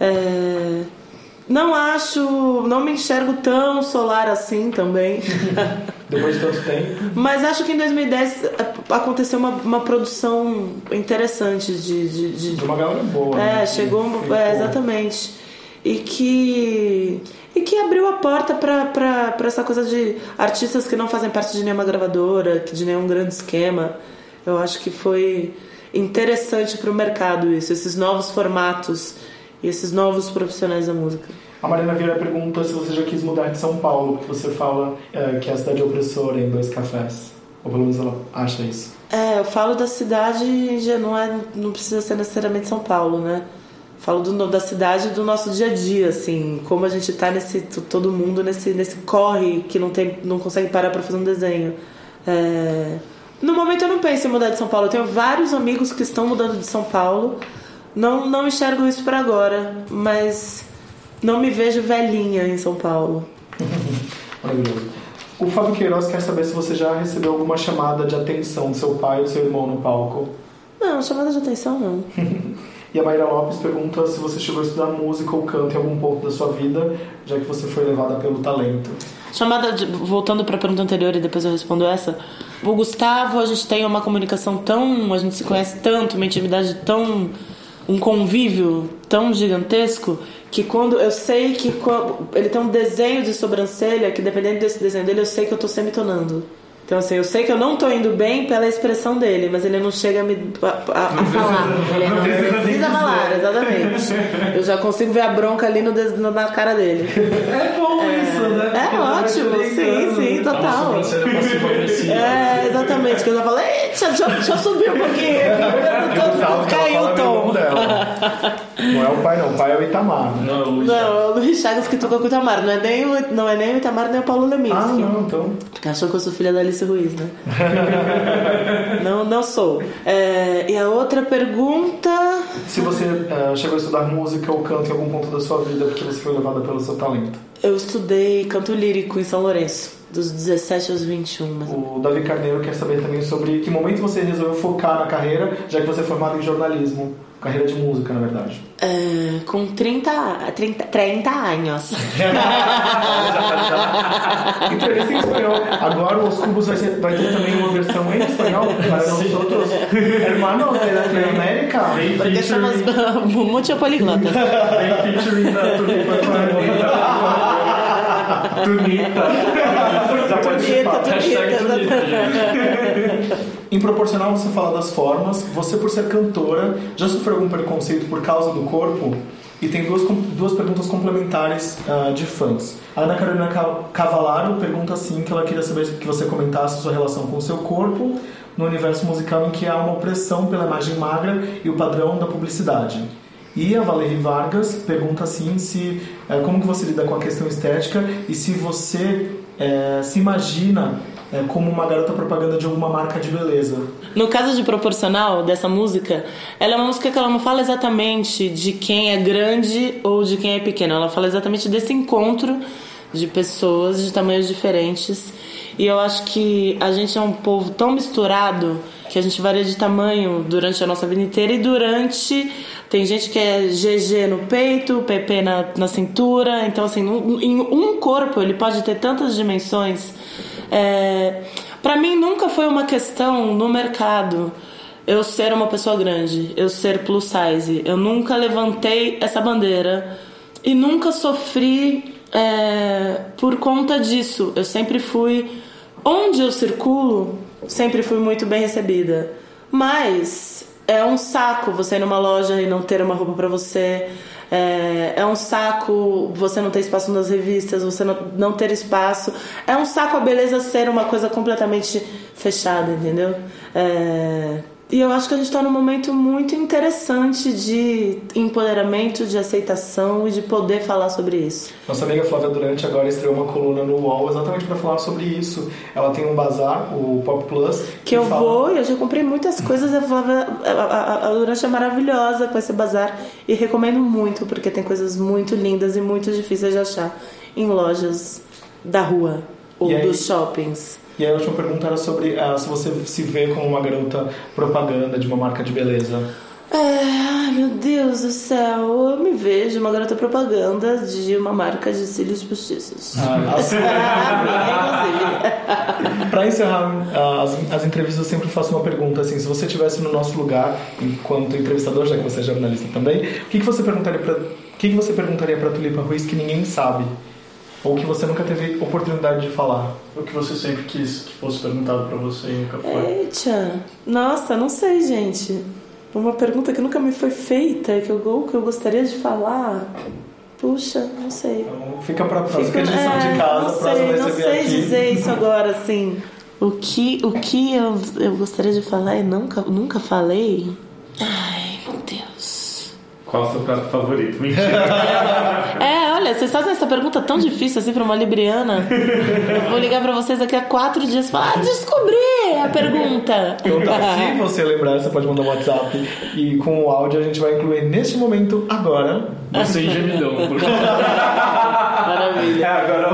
É, não acho, não me enxergo tão solar assim também. Depois de tanto tempo. Mas acho que em 2010 a- aconteceu uma, uma produção interessante de- de- de, De uma galera boa. é, né? chegou, um- é, exatamente. E que e que abriu a porta pra essa coisa de artistas que não fazem parte de nenhuma gravadora, de nenhum grande esquema. Eu acho que foi interessante pro mercado isso, esses novos formatos e esses novos profissionais da música. A Marina Vieira pergunta se você já quis mudar de São Paulo, porque você fala é, que é a cidade opressora em dois cafés. Ou pelo menos ela acha isso. É, eu falo da cidade, já não, é, não precisa ser necessariamente São Paulo, né? Falo do, da cidade do nosso dia a dia, assim, como a gente tá nesse, todo mundo nesse, nesse corre que não, tem, não consegue parar pra fazer um desenho. É, no momento eu não penso em mudar de São Paulo, eu tenho vários amigos que estão mudando de São Paulo, não, não enxergo isso pra agora, mas não me vejo velhinha em São Paulo. Maravilhoso. O Fábio Queiroz quer saber se você já recebeu alguma chamada de atenção do seu pai ou do seu irmão no palco. Não, chamada de atenção não. E a Mayra Lopes pergunta se você chegou a estudar música ou canto em algum ponto da sua vida, já que você foi levada pelo talento. Chamada de, voltando para a pergunta anterior e depois eu respondo essa. O Gustavo, a gente tem uma comunicação tão, a gente se conhece tanto, uma intimidade tão, um convívio tão gigantesco que quando eu sei que quando, ele tem um desenho de sobrancelha que dependendo desse desenho dele eu sei que eu tô semitonando. Então assim, eu sei que eu não tô indo bem pela expressão dele, mas ele não chega a me a, a- a falar. Ele não precisa falar, exatamente. Eu já consigo ver a bronca ali no, na cara dele. É bom isso, né? É ótimo, sim, sim, total. É, exatamente, que eu já falei, deixa, deixa, deixa eu subir um pouquinho. Caiu o é tom. Não é o pai, não. O pai é o Itamar. né? Não, o Não, é o Luiz Chagas que tocou com o Itamar. Não é nem o, não é nem o Itamar, nem o Paulo Leminski. Ah, não, então. Achou que eu sou filha da Alice Ruiz, né? não, não sou. É, e a outra pergunta. Se você eh, chegou a estudar música ou canto em algum ponto da sua vida porque você foi levada pelo seu talento. Eu estudei canto lírico em São Lourenço, dos 17 aos 21. Mas... O Davi Carneiro quer saber também sobre que momento você resolveu focar na carreira, já que você é formado em jornalismo. Carreira de música, na verdade. É, com 30, 30, 30 anos. Entrevista em espanhol. Agora os cubos vai, ser- vai ter também uma versão em espanhol para nós outros hermanos de Latinoamérica. Porque somos muito poliglotas. bem featuring da Tunita. Tunita. Tunita, Tunita. Em proporcional você fala das formas, você por ser cantora já sofreu algum preconceito por causa do corpo? E tem duas, duas perguntas complementares ah, de fãs. A Ana Carolina Ca- Cavalaro pergunta assim que ela queria saber que você comentasse sua relação com o seu corpo no universo musical em que há uma opressão pela imagem magra e o padrão da publicidade. E a Valerie Vargas pergunta assim se eh, como que você lida com a questão estética e se você eh, se imagina eh, como uma garota propaganda de alguma marca de beleza. No caso de proporcional dessa música, ela é uma música que ela não fala exatamente de quem é grande ou de quem é pequeno. Ela fala exatamente desse encontro de pessoas de tamanhos diferentes. E eu acho que a gente é um povo tão misturado que a gente varia de tamanho durante a nossa vida inteira e durante tem gente que é GG no peito, PP na, na cintura, então assim, num- em um corpo ele pode ter tantas dimensões. É, para mim nunca foi uma questão no mercado eu ser uma pessoa grande, eu ser plus size. Eu nunca levantei essa bandeira e nunca sofri é, por conta disso. Eu sempre fui onde eu circulo, sempre fui muito bem recebida. Mas é um saco você ir numa loja e não ter uma roupa pra você. É, é um saco você não ter espaço nas revistas, você não, não ter espaço. É um saco a beleza ser uma coisa completamente fechada, entendeu? É, e eu acho que a gente está num momento muito interessante de empoderamento, de aceitação e de poder falar sobre isso. Nossa amiga Flávia Durante agora estreou uma coluna no UOL exatamente para falar sobre isso. Ela tem um bazar, o Pop Plus, Que eu fala- vou e eu já comprei muitas coisas. A Flávia, a, a, a Durante é maravilhosa com esse bazar e recomendo muito porque tem coisas muito lindas e muito difíceis de achar em lojas da rua. Ou aí- dos shoppings. E aí a última pergunta era sobre ah, se você se vê como uma garota propaganda de uma marca de beleza. É, ai meu Deus do céu, eu me vejo uma garota propaganda de uma marca de cílios postiços. Ah. Pra encerrar ah, as, as entrevistas, eu sempre faço uma pergunta assim: se você estivesse no nosso lugar, enquanto entrevistador, já que você é jornalista também, o que, que você perguntaria pra. O que, que você perguntaria pra Tulipa Ruiz que ninguém sabe? Ou que você nunca teve oportunidade de falar? O que você sempre quis que fosse perguntado pra você e nunca foi. Eita, nossa, não sei, gente. Uma pergunta que nunca me foi feita, que eu, que eu gostaria de falar. Puxa, não sei. Então, fica pra próxima Fica- edição é, de casa, não sei, não sei aqui. dizer isso agora, assim. O que, o que eu, eu gostaria de falar e nunca, nunca falei? Ai, meu Deus. Qual o seu prato favorito? Mentira. É, olha, vocês fazem essa pergunta tão difícil assim pra uma libriana. Eu vou ligar pra vocês daqui a quatro dias e falar, ah, descobri a pergunta. Então tá, se você lembrar, você pode mandar um WhatsApp e com o áudio a gente vai incluir neste momento, agora. Você gemidão. por favor. é, Maravilha. agora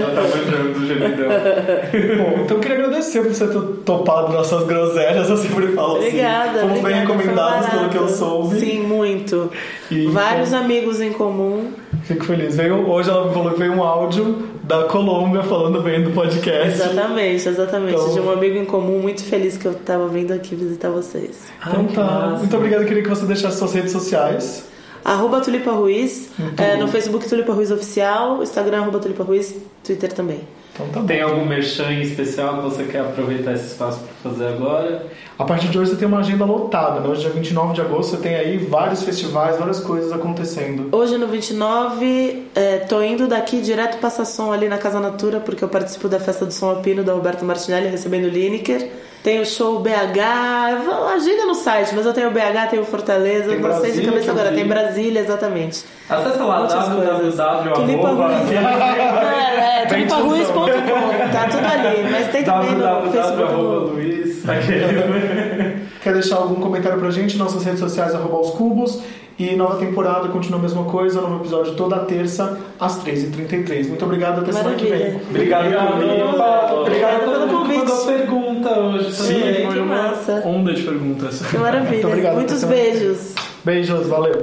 já tá do gemidão. Bom, então eu queria agradecer por você ter topado nossas groselhas, eu sempre falo Obrigada. assim. Fomos bem obrigada, recomendados pelo que eu soube. Sim, muito. E, Vários amigos em comum. Fico feliz. Veio, hoje ela me falou que veio um áudio da Colômbia falando bem do podcast. Exatamente, exatamente. Então- De um amigo em comum muito feliz que eu tava vindo aqui visitar vocês. Então tá. Muito obrigado, eu queria que você deixasse suas redes sociais. Arroba Tulipa Ruiz, é, no Facebook Tulipa Ruiz Oficial, Instagram arroba Tulipa Ruiz, Twitter também. Então tá bom. Tem algum merchan em especial que você quer aproveitar esse espaço pra fazer agora? A partir de hoje você tem uma agenda lotada, né? Hoje, dia 29 de agosto, você tem aí vários festivais, várias coisas acontecendo. Hoje no 29, é, tô indo daqui direto passar som ali na Casa Natura, porque eu participo da festa do Som Alpino da Roberto Martinelli, recebendo o Lineker. Tem o show BH, agenda no site, mas eu tenho o BH, tenho o Fortaleza, Tem não sei de Brasília, cabeça agora, tem Brasília, exatamente. Acessa lá Muitas coisas. Tulipa Ruiz. www. É, é, tá tudo ali, mas tem também no Facebook. Quer deixar algum comentário pra gente? Nossas redes sociais, arroba os cubos. E nova temporada continua a mesma coisa, novo episódio toda terça, às 3h33. Muito obrigado, até semana que vem. Obrigado. Obrigado a todo pelo mundo que convite. mandou pergunta hoje. Sim, também. foi uma massa. onda de perguntas. Que maravilha. Muito obrigado, Muitos beijos. Beijos, valeu.